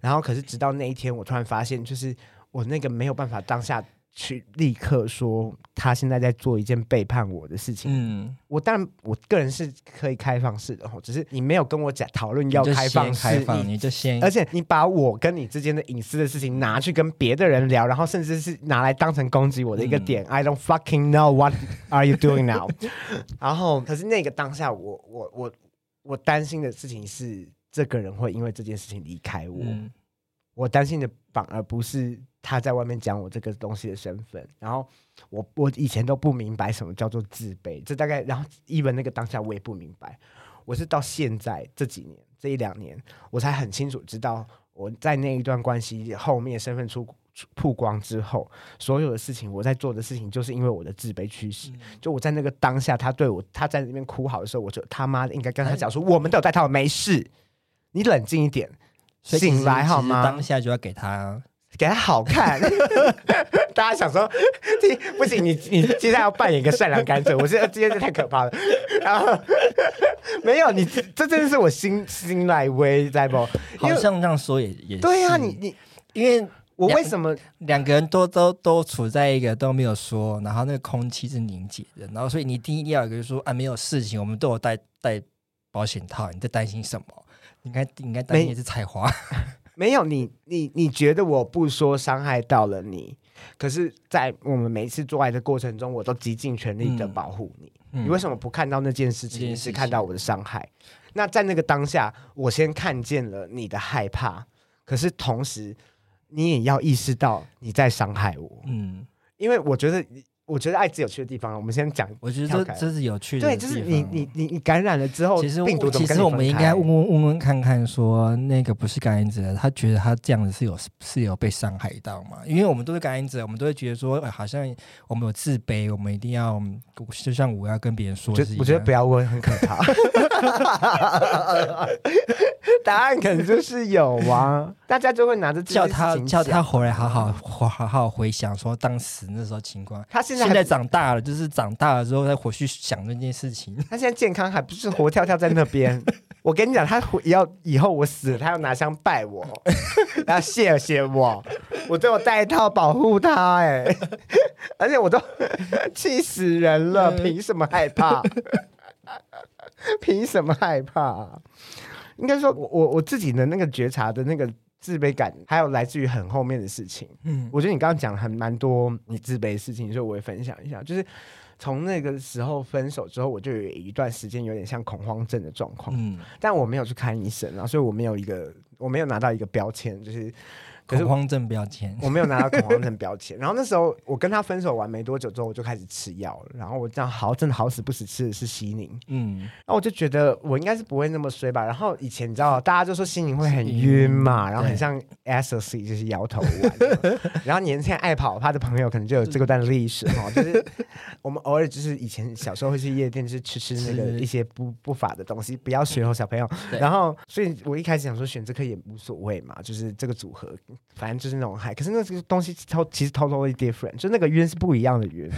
然后可是直到那一天，我突然发现，就是我那个没有办法当下去立刻说他现在在做一件背叛我的事情。嗯，我当然我个人是可以开放式的吼，只是你没有跟我讲讨论要开放式，开放，你你就先而且你把我跟你之间的隐私的事情拿去跟别的人聊，然后甚至是拿来当成攻击我的一个点、i don't fucking know what are you doing now。*laughs* 然后，可是那个当下我，我我我担心的事情是，这个人会因为这件事情离开我。嗯我担心的反而不是他在外面讲我这个东西的身份，然后我我以前都不明白什么叫做自卑，这大概然后 even 那个当下我也不明白，我是到现在这几年这一两年，我才很清楚知道我在那一段关系后面身份出出曝光之后，所有的事情我在做的事情，就是因为我的自卑驱使。就我在那个当下，他对我他在那边哭好的时候，我就他妈的应该跟他讲说，我们都有带套，没事，你冷静一点。醒来好吗当下就要给他，给他好看。*laughs* 大家想说，听不行，你你接下来要扮演一个善良甘蔗，我觉得今天这太可怕了。然后没有你，这真的是我心心来微在不？好像这样说也也对啊、你你因为我为什么两个人都都都处在一个都没有说，然后那个空气是凝结的，然后所以你一定要有一个就说啊，没有事情，我们都有带带保险套，你在担心什么？你应该你应该担心的是菜花，没有你你你觉得我不说伤害到了你？可是，在我们每一次做爱的过程中，我都极尽全力的嗯保护你。嗯你为什么不看到那件事情是看到我的伤害。那在那个当下，我先看见了你的害怕，可是同时你也要意识到你在伤害我，嗯，因为我觉得，我觉得艾滋有趣的地方，我们先讲。我觉得这这是有趣的对，地方，就是你你你你感染了之后，其实病毒其实我们应该问问问问看看，说那个不是感染者，他觉得他这样子是有是有被伤害到吗？因为我们都是感染者，我们都会觉得说，呃好像我们有自卑，我们一定要，就像我要跟别人说我我觉得不要问，很可怕。*laughs* 答案可能就是有啊，*laughs* 大家就会拿着叫他叫他回来，好好好好好回想说当时那时候情况。他现在现在长大了，就是长大了之后再回去想那件事情。*laughs* 他现在健康还不是活跳跳在那边。*laughs* 我跟你讲，他回要以后我死了，他要拿香拜我，*laughs* 然后谢谢我，我都有带一套保护他、哎，而且我都气死人了，凭什么害怕？凭什么害怕？应该说我我我自己的那个觉察的那个自卑感，还有来自于很后面的事情。嗯我觉得你刚刚讲了很蛮多你自卑的事情，所以我也分享一下。就是从那个时候分手之后，我就有一段时间有点像恐慌症的状况，嗯，但我没有去看医生啊，所以我没有一个我没有拿到一个标签，就是可是恐慌症标签。我没有拿到恐慌症标签。然后那时候我跟他分手完没多久之后，我就开始吃药了。然后我这样好真的好死不死吃的是西宁，嗯，然后我就觉得我应该是不会那么衰吧。然后以前你知道，大家就说西宁会很晕嘛，嗯然后很像 ecstasy，就是摇头丸。*laughs* 然后年轻人爱跑趴的朋友可能就有这个段历史哈，*laughs* 就是我们偶尔就是以前小时候会去夜店，就是吃吃那个一些不不法的东西，不要学哦，小朋友。然后，所以我一开始想说选这科也无所谓嘛，就是这个组合，反正就是那种嗨。可是那个东西偷其实 totally different，就那个晕是不一样的晕。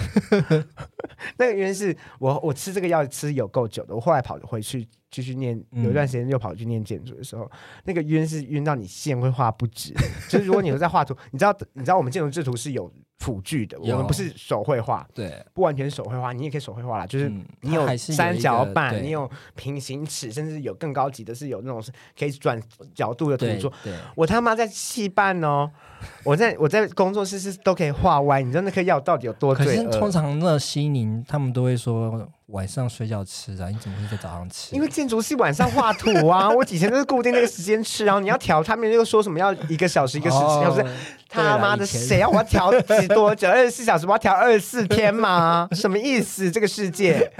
*laughs* 那个晕是我我吃这个药吃有够久的，我后来跑回去继续念，嗯有一段时间又跑去念建筑的时候，那个晕是晕到你线会画不直。就是如果你有在画图，你知道你知道我们建筑制图是有辅具的，我们不是手绘画，对，不完全手绘画，你也可以手绘画啦，就是嗯你有三角板，对。你有平行尺，甚至有更高级的是有那种是可以转角度的图对作。对，我他妈在戏办哦，*laughs* 我在我在工作室是都可以画歪，你知道那颗药到底有多可罪恶？是通常那西宁他们都会说晚上睡觉吃啊，你怎么会在早上吃？因为建筑系晚上画图啊，*laughs* 我以前都是固定那个时间吃，然后你要调，他们又说什么要一个小时一个时哦小时，他妈的谁要我要调几多久？二十四小时我要调二十四天吗？*laughs* 什么意思？这个世界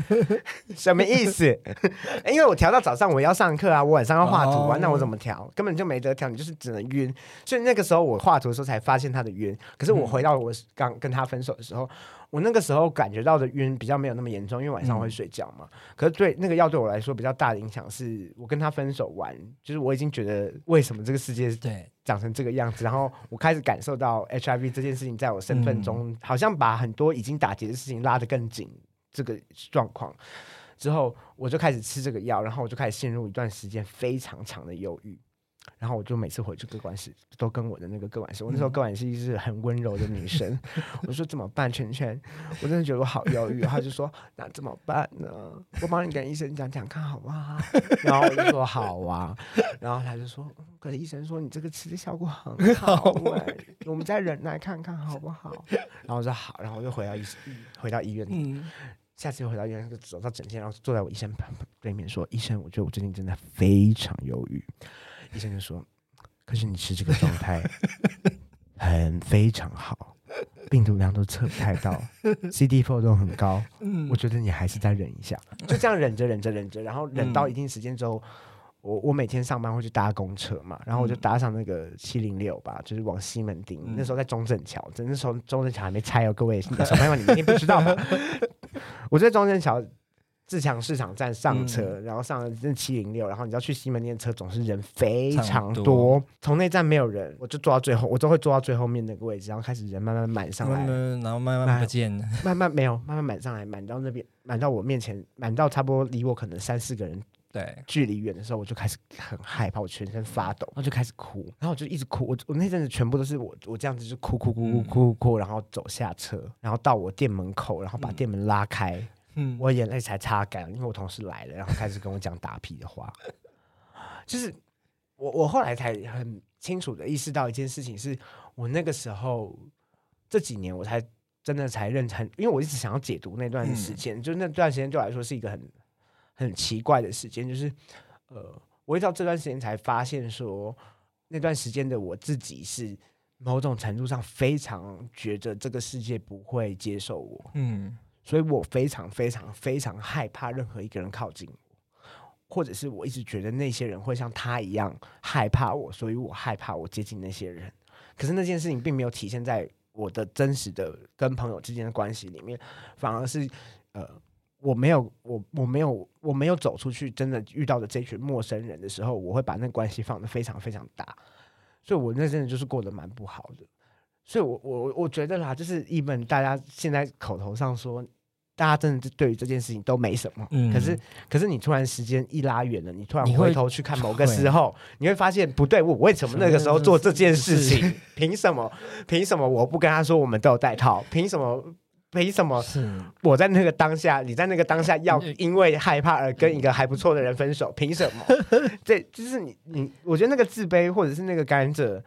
什么意思？*laughs* 因为我调到早上我要上课啊，我晚上要画图啊，哦那我怎么调？根本就没得调，你就是只能晕。所以那个时候我画图的时候才发现他的晕。可是我回到我刚跟他分手的时候，我那个时候感觉到的晕比较没有那么严重，因为晚上会睡觉嘛。可是对那个药对我来说比较大的影响是，我跟他分手完，就是我已经觉得为什么这个世界对，长成这个样子，然后我开始感受到 HIV 这件事情在我身份中，好像把很多已经打结的事情拉得更紧，这个状况。之后我就开始吃这个药，然后我就开始陷入一段时间非常长的忧郁。然后我就每次回去各管室都跟我的那个各管室，我那时候各管室是很温柔的女生，*laughs* 我说怎么办？圈圈，我真的觉得我好忧郁。他就说那怎么办呢？我帮你跟医生讲讲看好不好？然后我就说好啊。然后他就说，嗯可是医生说你这个吃的效果很好哎、我们再忍耐看看好不好？*laughs* 然后我说好，然后我就回到医回到医院嗯，下次回到医院，就走到诊间，然后坐在我医生旁对面说：“医生，我觉得我最近真的非常忧郁。”医生就说：“可是你吃这个状态 *laughs* 很非常好，病毒量都测不太到，*laughs* CD4 都很高，嗯我觉得你还是再忍一下。”就这样忍着忍着忍着，然后忍到一定时间之后。我我每天上班会去搭公车嘛，然后我就搭上那个七零六吧，就是往西门町。嗯那时候在中正桥，那时候中正桥还没拆哦，各位小朋友们，你们一定不知道吧？*laughs* 我在中正桥自强市场站上车，然后上了这七零六，然后你知道去西门町的车总是人非常常多多，从那站没有人，我就坐到最后，我都会坐到最后面那个位置，然后开始人慢慢满上来，嗯，然后慢慢不见了，慢慢没有，慢慢满上来，满到那边，满到我面前，满到差不多离我可能三四个人对，距离远的时候，我就开始很害怕，我全身发抖，然后就开始哭，然后我就一直哭，我我那阵子全部都是我我这样子就哭哭哭哭哭哭，然后走下车，然后到我店门口，然后把店门拉开，嗯，我眼泪才擦干，因为我同事来了，然后开始跟我讲打屁的话，*laughs* 就是我我后来才很清楚的意识到一件事情，是我那个时候这几年我才真的才认真，因为我一直想要解读那段时间，就那段时间对我来说是一个很很奇怪的时间，就是呃，我一直到这段时间才发现说，那段时间的我自己是某种程度上非常觉得这个世界不会接受我，嗯所以我非常非常非常害怕任何一个人靠近我，或者是我一直觉得那些人会像他一样害怕我，所以我害怕我接近那些人。可是那件事情并没有体现在我的真实的跟朋友之间的关系里面，反而是呃，我没有我我没有我没有走出去，真的遇到的这群陌生人的时候，我会把那关系放得非常非常大，所以我那真的就是过得蛮不好的。所以我，我我我觉得啦，就是一本大家现在口头上说，大家真的对于这件事情都没什么，嗯可是可是你突然时间一拉远了，你突然回头去看某个时候，你会发现不对，我为什么那个时候做这件事情？凭什么？凭什么我不跟他说我们都有带套？凭什么？凭什么我在那个当下，你在那个当下要嗯因为害怕而跟一个还不错的人分手？凭什么？*laughs* 这就是你你，我觉得那个自卑或者是那个感染者，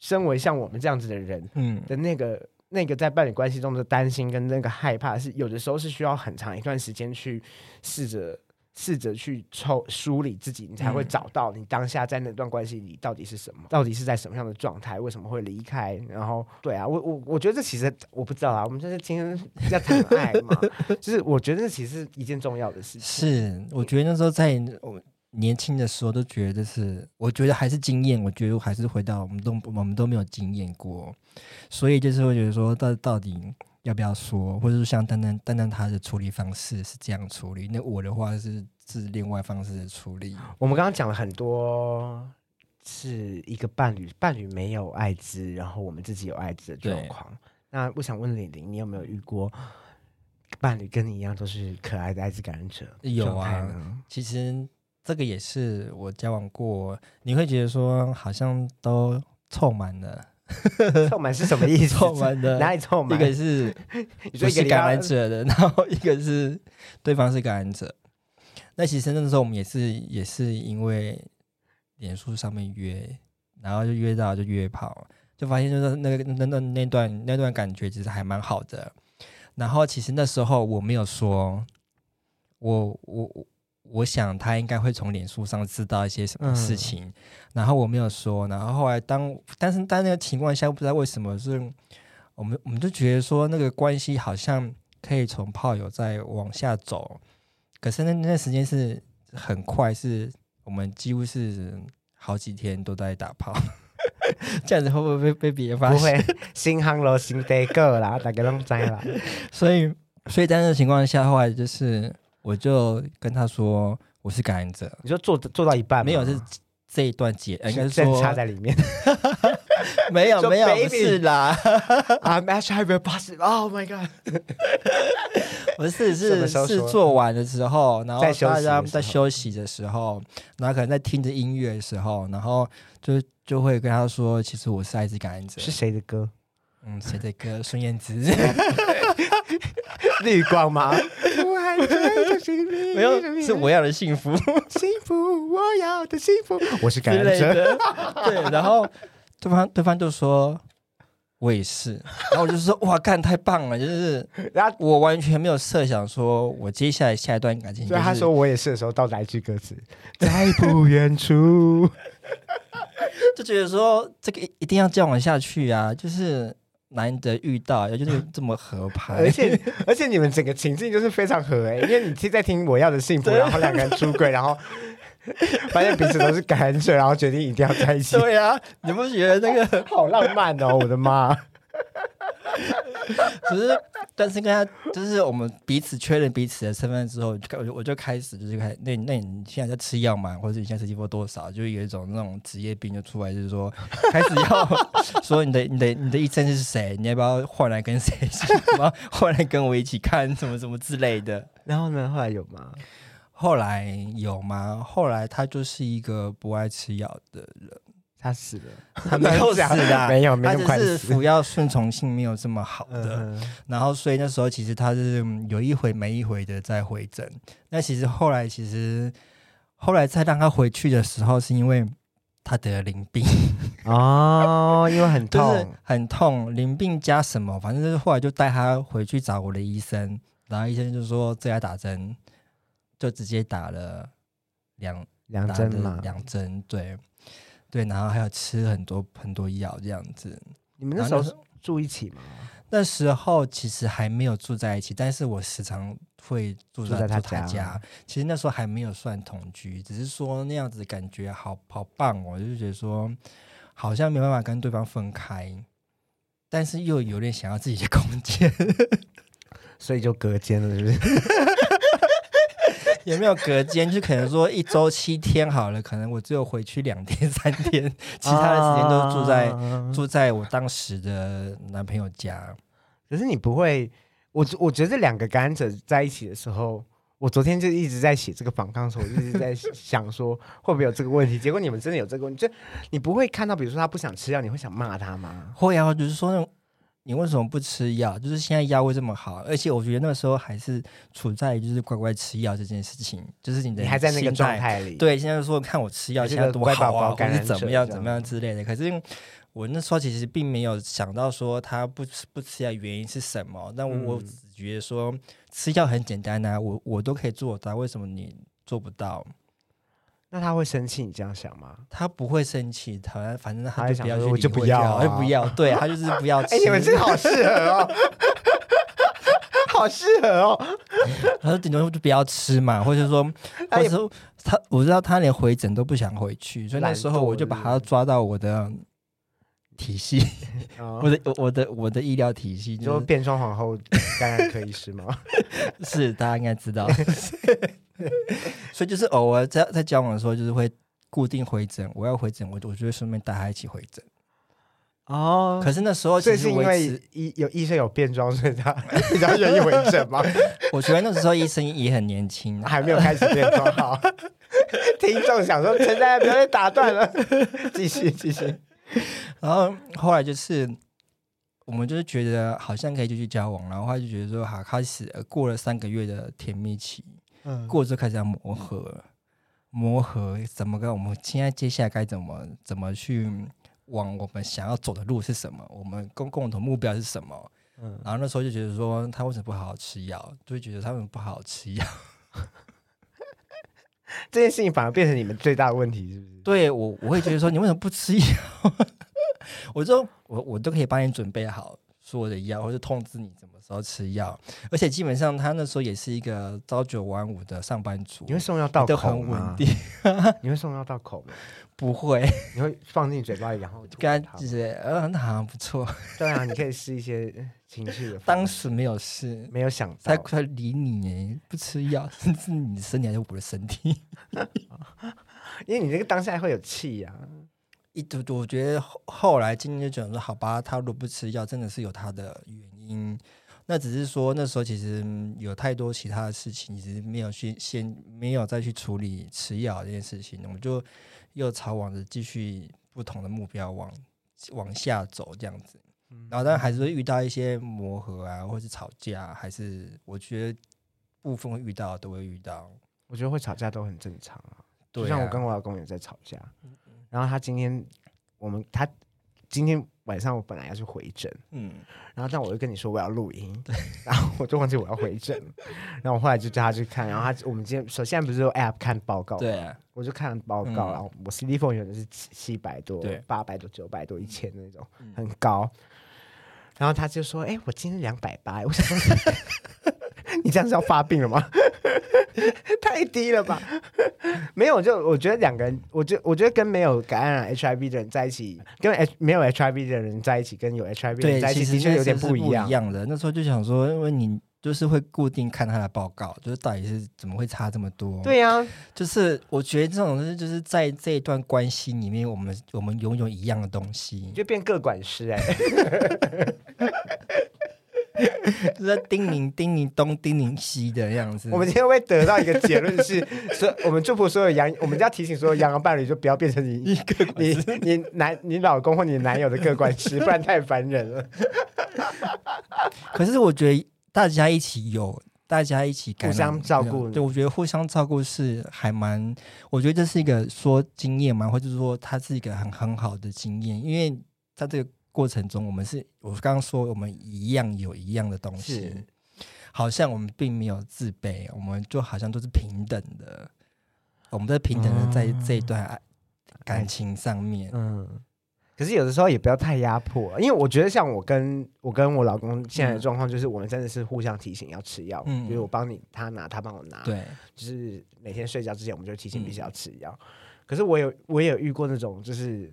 身为像我们这样子的人嗯的那个那个在伴侣关系中的担心跟那个害怕，是有的时候是需要很长一段时间去试着试着去抽梳理自己，你才会嗯找到你当下在那段关系里到底是什么，到底是在什么样的状态，为什么会离开？然后，对啊，我我我觉得这其实我不知道啊，我们就是今天要谈爱嘛，*laughs* 就是我觉得这其实是一件重要的事情。是，我觉得那时候在我年轻的时候都觉得是，我觉得还是经验，我觉得还是回到我们都我们都没有经验过，所以就是会觉得说到到底要不要说，或者是像丹丹丹丹他的处理方式是这样处理，那我的话是是另外方式的处理。我们刚刚讲了很多，是一个伴侣伴侣没有艾滋，然后我们自己有艾滋的状对况。那我想问李玲，你有没有遇过伴侣跟你一样都是可爱的艾滋感染者？有啊，其实这个也是我交往过，你会觉得说好像都凑满了，*laughs* 凑满是什么意思？*laughs* 凑满的 *laughs* 哪里凑满？一个是你说是感一个感染者的，然后一个是对方是感染者。那其实那时候我们也是也是因为脸书上面约，然后就约到就约炮，就发现就是那个那那那段那段感觉其实还蛮好的。然后其实那时候我没有说，我我我我想他应该会从脸书上知道一些什么事嗯情，然后我没有说，然后后来当但是在那个情况下，不知道为什么是我们我们就觉得说那个关系好像可以从炮友再往下走，可是那那时间是很快，是我们几乎是好几天都在打炮，*laughs* 这样子会不会被被别人发现不现？*laughs* 会，新航楼新得个啦，大家都知啦。*laughs* 所以所以在那个情况下，后来就是我就跟他说我是感染者，你说做做到一半吗没有是这一段结，呃应该是插在里面。*laughs* 没有没有 baby 不是啦，*laughs* I'm actually positive. Oh my god！*laughs* 不是是是时候说做完的时候，然后在休大家在休息的时候，然后可能在听着音乐的时候，然后就就会跟他说，其实我是艾滋感染者。是谁的歌？嗯，谁的歌？孙燕姿。*laughs* 绿光吗？我还追着幸福没有，是我要的幸福幸福，我要的幸福。我是感之染者。类的。对，然后对方对方就说。我也是，然后我就说哇，干太棒了！就是然后我完全没有设想说，我接下来下一段感情、就是，对他说我也是的时候，到哪一句歌词？在不远处。*laughs* 就觉得说这个一一定要交往下去啊，就是难得遇到，也就是这么合拍，而且而且你们整个情境就是非常合哎、因为你听在听我要的幸福，然后两个人出轨，然后 *laughs* 发现彼此都是感染者，然后决定一定要在一起，对啊，你不觉得那个好浪漫哦！我的妈，*laughs* 只是，但是跟他就是我们彼此确认彼此的身份之后，我就我就开始就是开那那你现在在吃药吗？或者你现在吃激波多少？就有一种那种职业病就出来，就是说 *laughs* 开始要 *laughs* 说你的你的你的医生是谁？你要不要换来跟谁一起？然后换来跟我一起看什么什么之类的。然后呢？后来有吗？后来有吗？后来他就是一个不爱吃药的人。他死了，*laughs* 他没有死的，没有，没那么他只是。服药顺从性没有这么好的，然后所以那时候其实他是嗯有一回没一回的在回诊。那其实后来其实后来再让他回去的时候，是因为他得了淋病，*laughs* 哦，因为很就是痛，很痛，淋病加什么，反正就是后来就带他回去找我的医生，然后医生就说这要打针，就直接打了两两针嘛。两针，对对，然后还有吃很多很多药这样子。你们那时候住一起吗？那时候其实还没有住在一起，但是我时常会住住在在他家。其实那时候还没有算同居，只是说那样子感觉好好棒哦，就是觉得说好像没办法跟对方分开，但是又有点想要自己的空间。*laughs* 所以就隔间了，是不是？有没有隔间？就可能说一周七天好了，可能我只有回去两天三天，其他的时间都住在、啊住在我当时的男朋友家。可是你不会，我我觉得这两个感染者在一起的时候，我昨天就一直在写这个访抗的时候，我一直在想说会不会有这个问题。结果你们真的有这个问题，就你不会看到，比如说他不想吃药，你会想骂他吗？会啊，就是说那种你为什么不吃药？就是现在药会这么好，而且我觉得那个时候还是处在就是乖乖吃药这件事情，就是你的你还在那个状。态里，，对，现在说看我吃药现在多好啊，或宝感染者怎么样样怎么样之类的。可是我那时候其实并没有想到说他不吃不吃药原因是什么，但我只觉得说吃药很简单啊，我我都可以做到，为什么你做不到？那他会生气？你这样想吗？他不会生气，他反正他他会想说我就不要去理就不要会好他就啊不要，对他就是不要吃。*laughs* 哎、你们真的好适合哦，好适合哦。*laughs* 他说顶多就不要吃嘛，或者说，*laughs* 或者说他我知道他连回诊都不想回去，所以那懒时候我就把他抓到我的体系，我 *laughs* 我的我我的我的医疗体系，就是说变装皇后感染科医师吗？*laughs* 是大家应该知道，*laughs* 所以就是偶尔在在交往的时候，就是会固定回诊，我要回诊，我我就会顺便带他一起回诊。哦可是那时候其实因为，医有医生有变装，所以他比较愿意回诊吗？我觉得那时候医生也很年轻啊，还没有开始变装好。听众想说，陈家不要再打断了，继续继续。然后后来就是我们就是觉得好像可以继续交往，然后他就觉得说好开始呃过了三个月的甜蜜期，嗯，过了之后开始要磨合，磨合怎么跟我们现在接下来该怎么怎么去往我们想要走的路是什么，我们共共同目标是什么。嗯然后那时候就觉得说他为什么不好好吃药，就会觉得他们不好好吃药。这件事情反而变成你们最大的问题，是不是？对我我会觉得说你为什么不吃药？我就我我都可以帮你准备好所有的药，或者通知你什么时候吃药。而且基本上他那时候也是一个朝九晚五的上班族你，会送药到都口很稳吗？定，*laughs* 你会送药到口吗？*laughs* 不会你会放进嘴巴里，然后吐它跟他就是呃那好像不错。*laughs* 对啊，你可以试一些情绪的。当时没有试，没有想到，他快理你耶，不吃药，甚至你的身体还是我的身体。因为你这个当下会有气呀、一读我觉得后后来今天就讲说，好吧，他如果不吃药，真的是有他的原因。那只是说那时候其实嗯有太多其他的事情，其实没有去先没有再去处理吃药这件事情，我们就又朝往着继续不同的目标往往下走这样子。然后当然还是会遇到一些磨合啊，或是吵架，还是我觉得部分会遇到都会遇到。我觉得会吵架都很正常啊。对啊就像我跟我老公也在吵架，然后他今天我们他今天晚上我本来要去回诊，嗯，然后但我就跟你说我要录音，*laughs* 然后我就忘记我要回诊，然后我后来就叫他去看，然后他我们今天首先不是有 app 看报告，对，啊，我就看报告，嗯然后我 CD phone 有的是七七百多对、八百多、九百多、一千那种，嗯很高。然后他就说：“哎、我今天两百八。”我想说，*laughs* 你这样是要发病了吗？*laughs* 太低了吧？没有，就我觉得两个人，我觉我觉得跟没有感染 HIV 的人在一起，跟 H 没有 HIV 的人在一起，跟有 HIV 的人，在一其实起的确有点不一样。一样的。那时候就想说，因为你就是会固定看他的报告，就是到底是怎么会差这么多？，对呀、就是我觉得这种就是就是在这一段关系里面，我们我们拥有一样的东西，就变各管师哎、*laughs* *laughs* 就是在叮咛叮咛东叮咛西的样子。我们今天会得到一个结论是，*laughs* 所我们祝福所有羊，我们就要提醒所有羊羊伴侣，就不要变成你一个你你男你老公或你男友的各管师，*laughs* 不然太烦人了。可是我觉得大家一起有，大家一起互相照顾对，我觉得互相照顾是还蛮，我觉得这是一个说经验嘛，或者说它是一个很很好的经验，因为在这个过程中，我们是我刚刚说我们一样有一样的东西。是，好像我们并没有自卑，我们就好像都是平等的，我们在平等的在这一段爱感情上面，嗯，可是有的时候也不要太压迫，因为我觉得像我跟我跟我老公现在的状况，就是我们真的是互相提醒要吃药，嗯。比如我帮你他拿，他帮我拿，，对，就是每天睡觉之前我们就提醒彼此嗯。要吃药。可是我有我也有遇过那种就是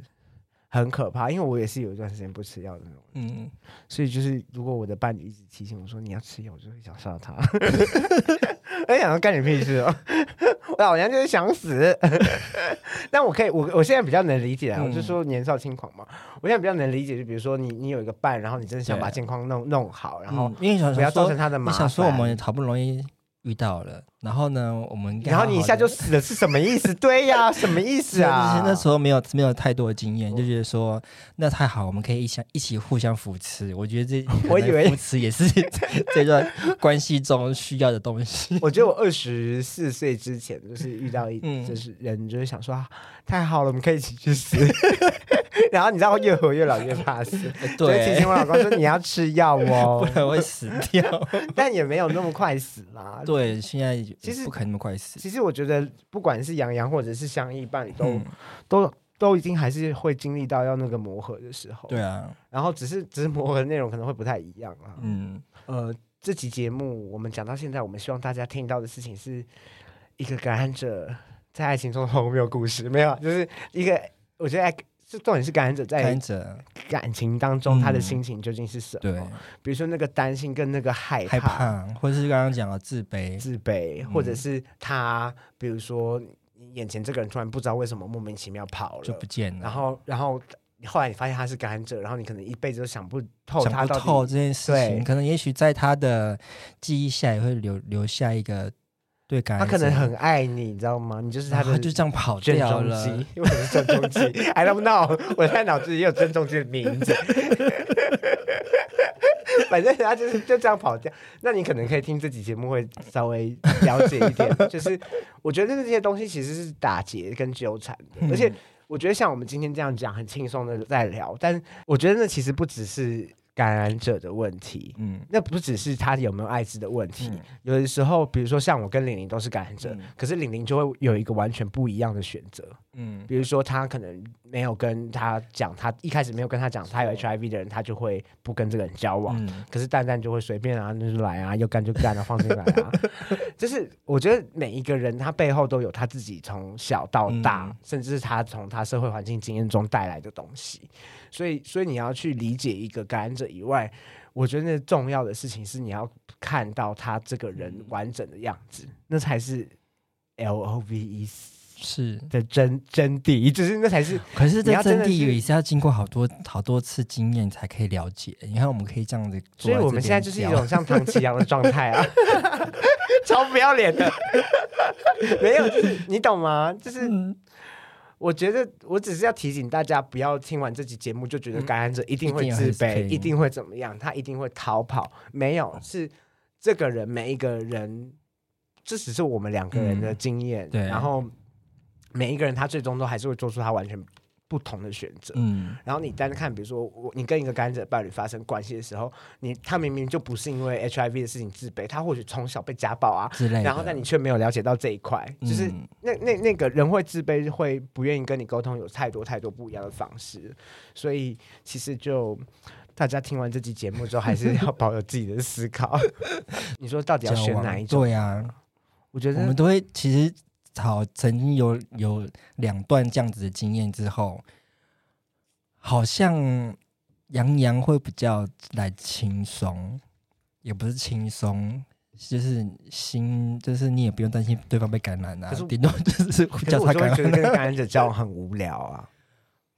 很可怕，因为我也是有一段时间不吃药的那种，嗯，所以就是如果我的伴侣一直提醒我说你要吃药，我就会想杀他。我想说干你屁事哦！我好像就是想死。*laughs* 但我可以，我我现在比较能理解啊，嗯我就说年少轻狂嘛。我现在比较能理解，就比如说你你有一个伴，然后你真的想把健康弄弄好，然后嗯因为想不要造说成他的麻烦。你想说我们好不容易遇到了，然后呢，我们然后你一下就死了，是什么意思？*laughs* 对呀，什么意思啊？就是那时候没有没有太多的经验，就觉得说那太好，我们可以一起一起互相扶持。我觉得这 *laughs* 我以为扶持也是 *laughs* 这段关系中需要的东西。我觉得我二十四岁之前，就是遇到一，嗯就是人就是想说、啊，太好了，我们可以一起去死。然后你知道，越活越老越怕死，所以提对醒，我老公说你要吃药哦不哦，然会死掉。但也没有那么快死啦。对，现在其实不可能那么快死。其实我觉得，不管是杨洋或者是相依伴侣，都、嗯，都都已经还是会经历到要那个磨合的时候。对，啊，然后只是只是磨合的内容可能会不太一样啊。嗯，呃，这期节目我们讲到现在，我们希望大家听到的事情是一个感染者在爱情中的荒谬故事，没有啊，就是一个我觉得爱。这重点是感染者在感情当中，他的嗯心情究竟是什么？对比如说那个担心跟那个害怕、害怕，或者是刚刚讲的自卑，自卑，嗯或者是他，比如说你眼前这个人突然不知道为什么莫名其妙跑了就不，见了，然后然后后来你发现他是感染者，然后你可能一辈子都想不透想不透这件事对情，可能也许在他的记忆下也会留留下一个对感，他可能很爱你，你知道吗？你就是他他就这样跑掉了中基，，*laughs* 为是郑中基？I don't know，我现在脑子里也有郑中基的名字。反正他就是就这样跑掉，那你可能可以听这期节目会稍微了解一点，就是我觉得这些东西其实是打结跟纠缠的，而且我觉得像我们今天这样讲很轻松的在聊，但我觉得那其实不只是感染者的问题，嗯那不只是他有没有艾滋的问题，嗯有的时候，比如说像我跟玲玲都是感染者，嗯可是玲玲就会有一个完全不一样的选择。嗯比如说，他可能没有跟他讲，他一开始没有跟他讲他有 HIV 的人，他就会不跟这个人交往。嗯可是蛋蛋就会随便啊，那就来啊，要干就干啊，放进来啊。*laughs* 就是我觉得每一个人他背后都有他自己从小到大，嗯甚至是他从他社会环境经验中带来的东西。所以，所以你要去理解一个感染者以外，我觉得那重要的事情是你要看到他这个人完整的样子，那才是 L O V E 是，的真真谛，就是那才是 *laughs* 可是你这真谛要真的是也是要经过好多好多次经验才可以了解。你看，我们可以这样子所以我们现在就是一种像唐奇阳的状态啊，*laughs* 超不要脸的。*laughs* 没有，就是你懂吗？就是嗯我觉得我只是要提醒大家，不要听完这期节目就觉得感染者一定会自卑，一定会怎么样，他一定会逃跑。没有，是这个人每一个人，这只是我们两个人的嗯。经验，对。然后每一个人他最终都还是会做出他完全不同的选择。嗯然后你单看，比如说我你跟一个感染者伴侣发生关系的时候，你他明明就不是因为 HIV 的事情自卑，他或许从小被家暴啊，之类的，然后但你却没有了解到这一块，就是嗯那那那个人会自卑，会不愿意跟你沟通，有太多太多不一样的方式，所以其实就。大家听完这期节目之后，还是要保有自己的思考。*laughs* 你说到底要选哪一种？对啊，我觉得我们都会其实好曾经有有两段这样子的经验之后，好像杨洋会比较来轻松，也不是轻松。就是心，就是你也不用担心对方被感染啊顶多就是叫他感觉得染。跟感染者交往很无聊啊。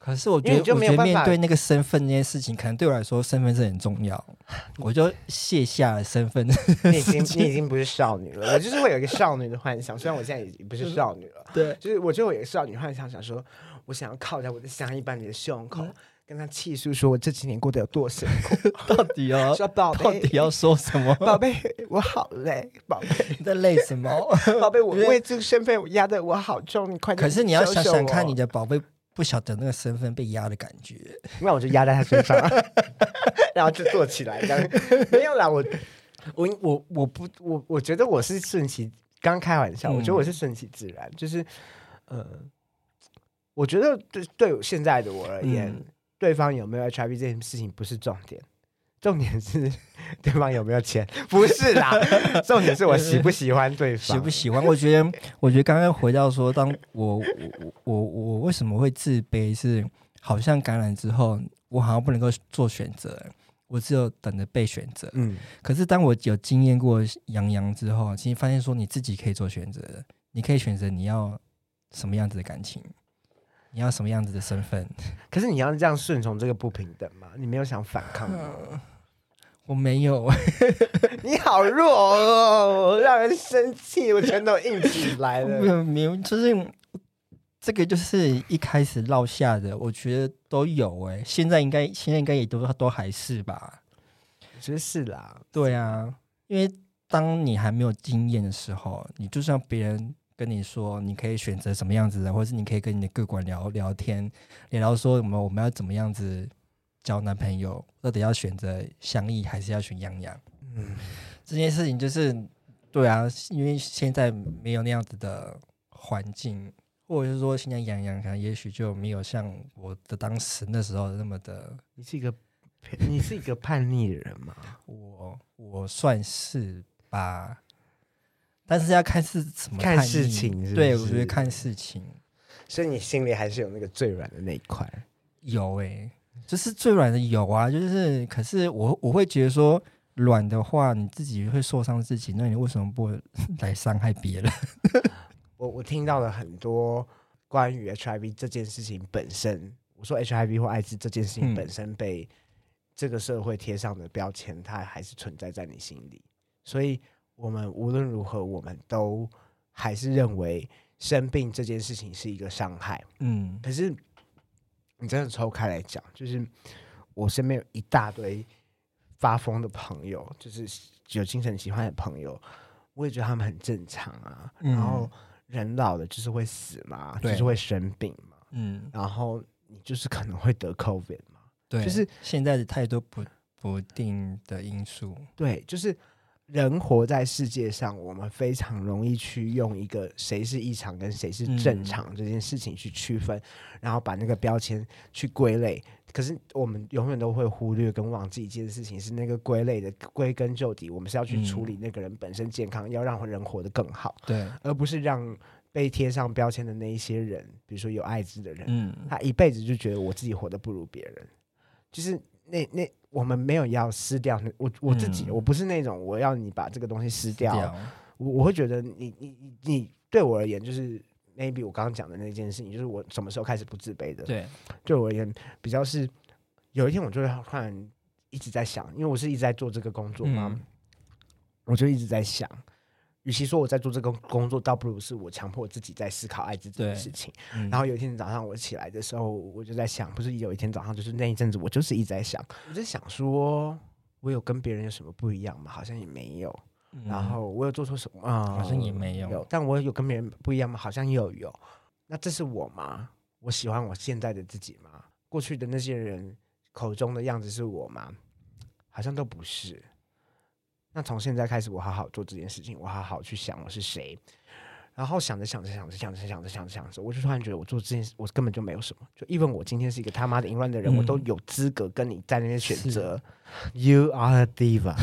可是我觉得，我觉得没有办法面对那个身份那件事情，可能对我来说，身份是很重要。*laughs* 我就卸下了身份。你已经 *laughs* 你已经不是少女了，我就是会有一个少女的幻想，虽然我现在已经不是少女了，*laughs* 对，就是我就有一个少女幻想，想说我想要靠在我的相依伴侣的胸口，跟他气诉说我这几年过得有多辛苦，到底要说宝贝，到底要说什么？宝贝，我好累，宝贝，你在累什么？宝贝，我为这个身份我压的我好重，你快点可是你要想想看，你，的宝贝不晓得那个身份被压的感觉。那我就压在他身上，*laughs* *laughs* 然后就坐起来，这样没有啦，我我我我不我我觉得我是顺其，刚开玩笑，嗯我觉得我是顺其自然，就是呃，我觉得对对我现在的我而言，嗯对方有没有 HIV 这件事情不是重点。重点是对方有没有钱，不是啦。重点是我喜不喜欢对方，喜不喜欢？我觉得，我觉得刚刚回到说，当我我我我我为什么会自卑是？好像感染之后，我好像不能够做选择，我只有等着被选择。嗯，可是当我有经验过杨洋之后，其实发现说你自己可以做选择的，你可以选择你要什么样子的感情，你要什么样子的身份。可是你要这样顺从这个不平等吗？你没有想反抗吗？*laughs* 我没有，*laughs* 你好弱哦，让人生气，我全都硬起来没了。*laughs* 有没有，就是这个就是一开始落下的，我觉得都有哎、现在应该现在应该也都都还是吧。我觉得是啦，对啊，因为当你还没有经验的时候，你就算别人跟你说你可以选择什么样子的，或者是你可以跟你的各管聊聊天，聊聊说我们我们要怎么样子交男朋友，到底要选择相依还是要选杨洋？嗯，这件事情就是对啊，因为现在没有那样子的环境，或者是说现在杨洋可能也许就没有像我的当时那时候那么的，你是一个 *laughs* 你是一个叛逆的人吗？*laughs* 我我算是吧，但是要看是怎么看事情对，是我觉得看事情所以你心里还是有那个最软的那一块。有诶、就是最软的有啊，就是可是我我会觉得说。软的话，你自己会受伤自己，那你为什么不来伤害别人？*laughs* 我我听到了很多关于 HIV 这件事情本身，我说 HIV 或艾滋这件事情嗯本身被这个社会贴上的标签，它还是存在在你心里。所以，我们无论如何，我们都还是认为生病这件事情是一个伤害。嗯可是，你真的抽开来讲，就是我身边有一大堆发疯的朋友，就是有精神疾患的朋友，我也觉得他们很正常啊。嗯然后人老了就是会死嘛，就是会生病嘛，嗯，然后你就是可能会得 COVID 嘛。对，就是现在的太多不不定的因素。对，就是人活在世界上，我们非常容易去用一个谁是异常跟谁是正嗯。常这件事情去区分，然后把那个标签去归类。可是我们永远都会忽略跟忘记一件事情，是那个归类的归根究底，我们是要去嗯处理那个人本身健康，要让人活得更好，对，而不是让被贴上标签的那一些人，比如说有艾滋的人，嗯，他一辈子就觉得我自己活得不如别人，就是那那我们没有要撕掉那我我自己，嗯。我不是那种我要你把这个东西撕掉，掉，我我会觉得你你你你对我而言就是 maybe 我刚刚讲的那件事情，就是我什么时候开始不自卑的，对，对我而言比较是有一天我就会突然一直在想，因为我是一直在做这个工作嘛，嗯。我就一直在想，与其说我在做这个工作，倒不如是我强迫自己在思考艾滋这件事情。嗯然后有一天早上我起来的时候，我就在想，不是有一天早上，就是那一阵子，我就是一直在想，我在想说，我有跟别人有什么不一样吗？好像也没有。嗯然后我有做错什么？啊、好像也没有有，但我有跟别人不一样吗？好像又有。那这是我吗？我喜欢我现在的自己吗？过去的那些人口中的样子是我吗？好像都不是。那从现在开始，我好好做这件事情，我好好去想我是谁。然后想着想着想着想着想着想着想着，我就突然觉得我做这件事，我根本就没有什么。就 even 我今天是一个他妈的淫乱的人，嗯我都有资格跟你在那边选择。You are a diva，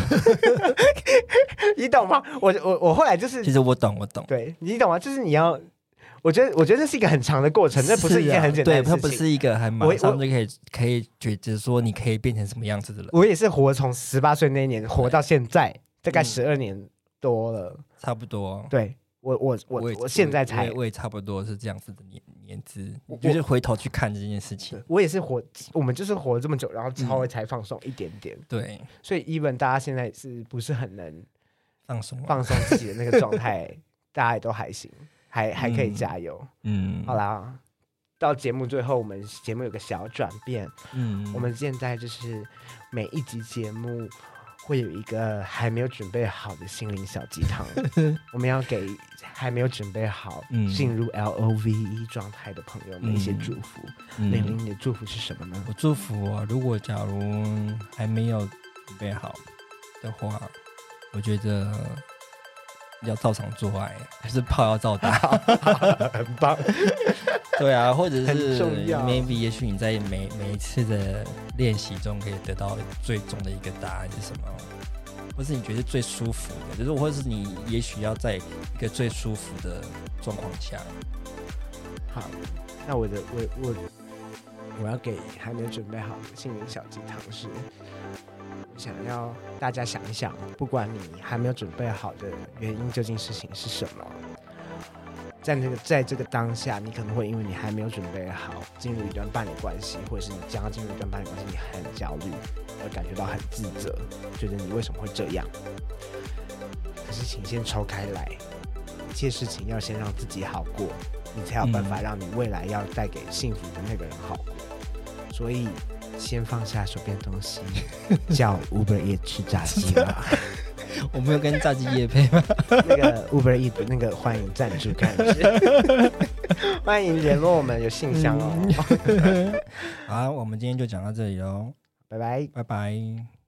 *laughs* 你懂吗？我我我后来就是其实我懂，我懂，对你懂吗？就是你要，我觉得我觉得这是一个很长的过程，那不是一件啊很简单的对，它事情。不是一个很马我上就可以可以觉得说你可以变成什么样子的人，我也是活从十八岁那一年活到现在，大概嗯十二年多了。差不多。对我我我也我现在才我也差不多是这样子的年年资，我就是回头去看这件事情。我也是活，我们就是活了这么久，然后稍微才放松一点点。对，所以 even 大家现在是不是很能放松啊，放松自己的那个状态，*laughs* 大家也都还行，还还可以嗯加油。嗯，好，啦，到节目最后，我们节目有个小转变，嗯，我们现在就是每一集节目会有一个还没有准备好的心灵小鸡汤，*laughs* 我们要给还没有准备好嗯进入 L O V E 状态的朋友们一些嗯祝福。嗯玲玲，你的祝福是什么呢？我祝福啊，如果假如还没有准备好的话，我觉得要照常做爱，还是炮要照打。*laughs* 很棒，*laughs* 对啊，或者是 maybe 也许你在每每一次的练习中可以得到最终的一个答案是什么，或是你觉得最舒服的，就是或者是你也许要在一个最舒服的状况下，好，那我的我我我要给还没准备好的心灵小鸡汤是，我想要大家想一想，不管你还没有准备好的原因究竟事情是什么，在那个在这个当下，你可能会因为你还没有准备好进入一段伴侣关系，或者是你将要进入一段伴侣关系，你很焦虑，而感觉到很自责，觉得你为什么会这样？可是请先抽开来，一切事情要先让自己好过，你才有办法让你未来要带给幸福的那个人好过。所以先放下手边的东西，*laughs* 叫 Uber E 吃炸鸡吧。*laughs* 我没有跟炸鸡夜配吗？那个 Uber E 的那个欢迎赞助感觉，*laughs* 欢迎联络我们有信箱哦。好，我们今天就讲到这里喽，拜拜。拜拜。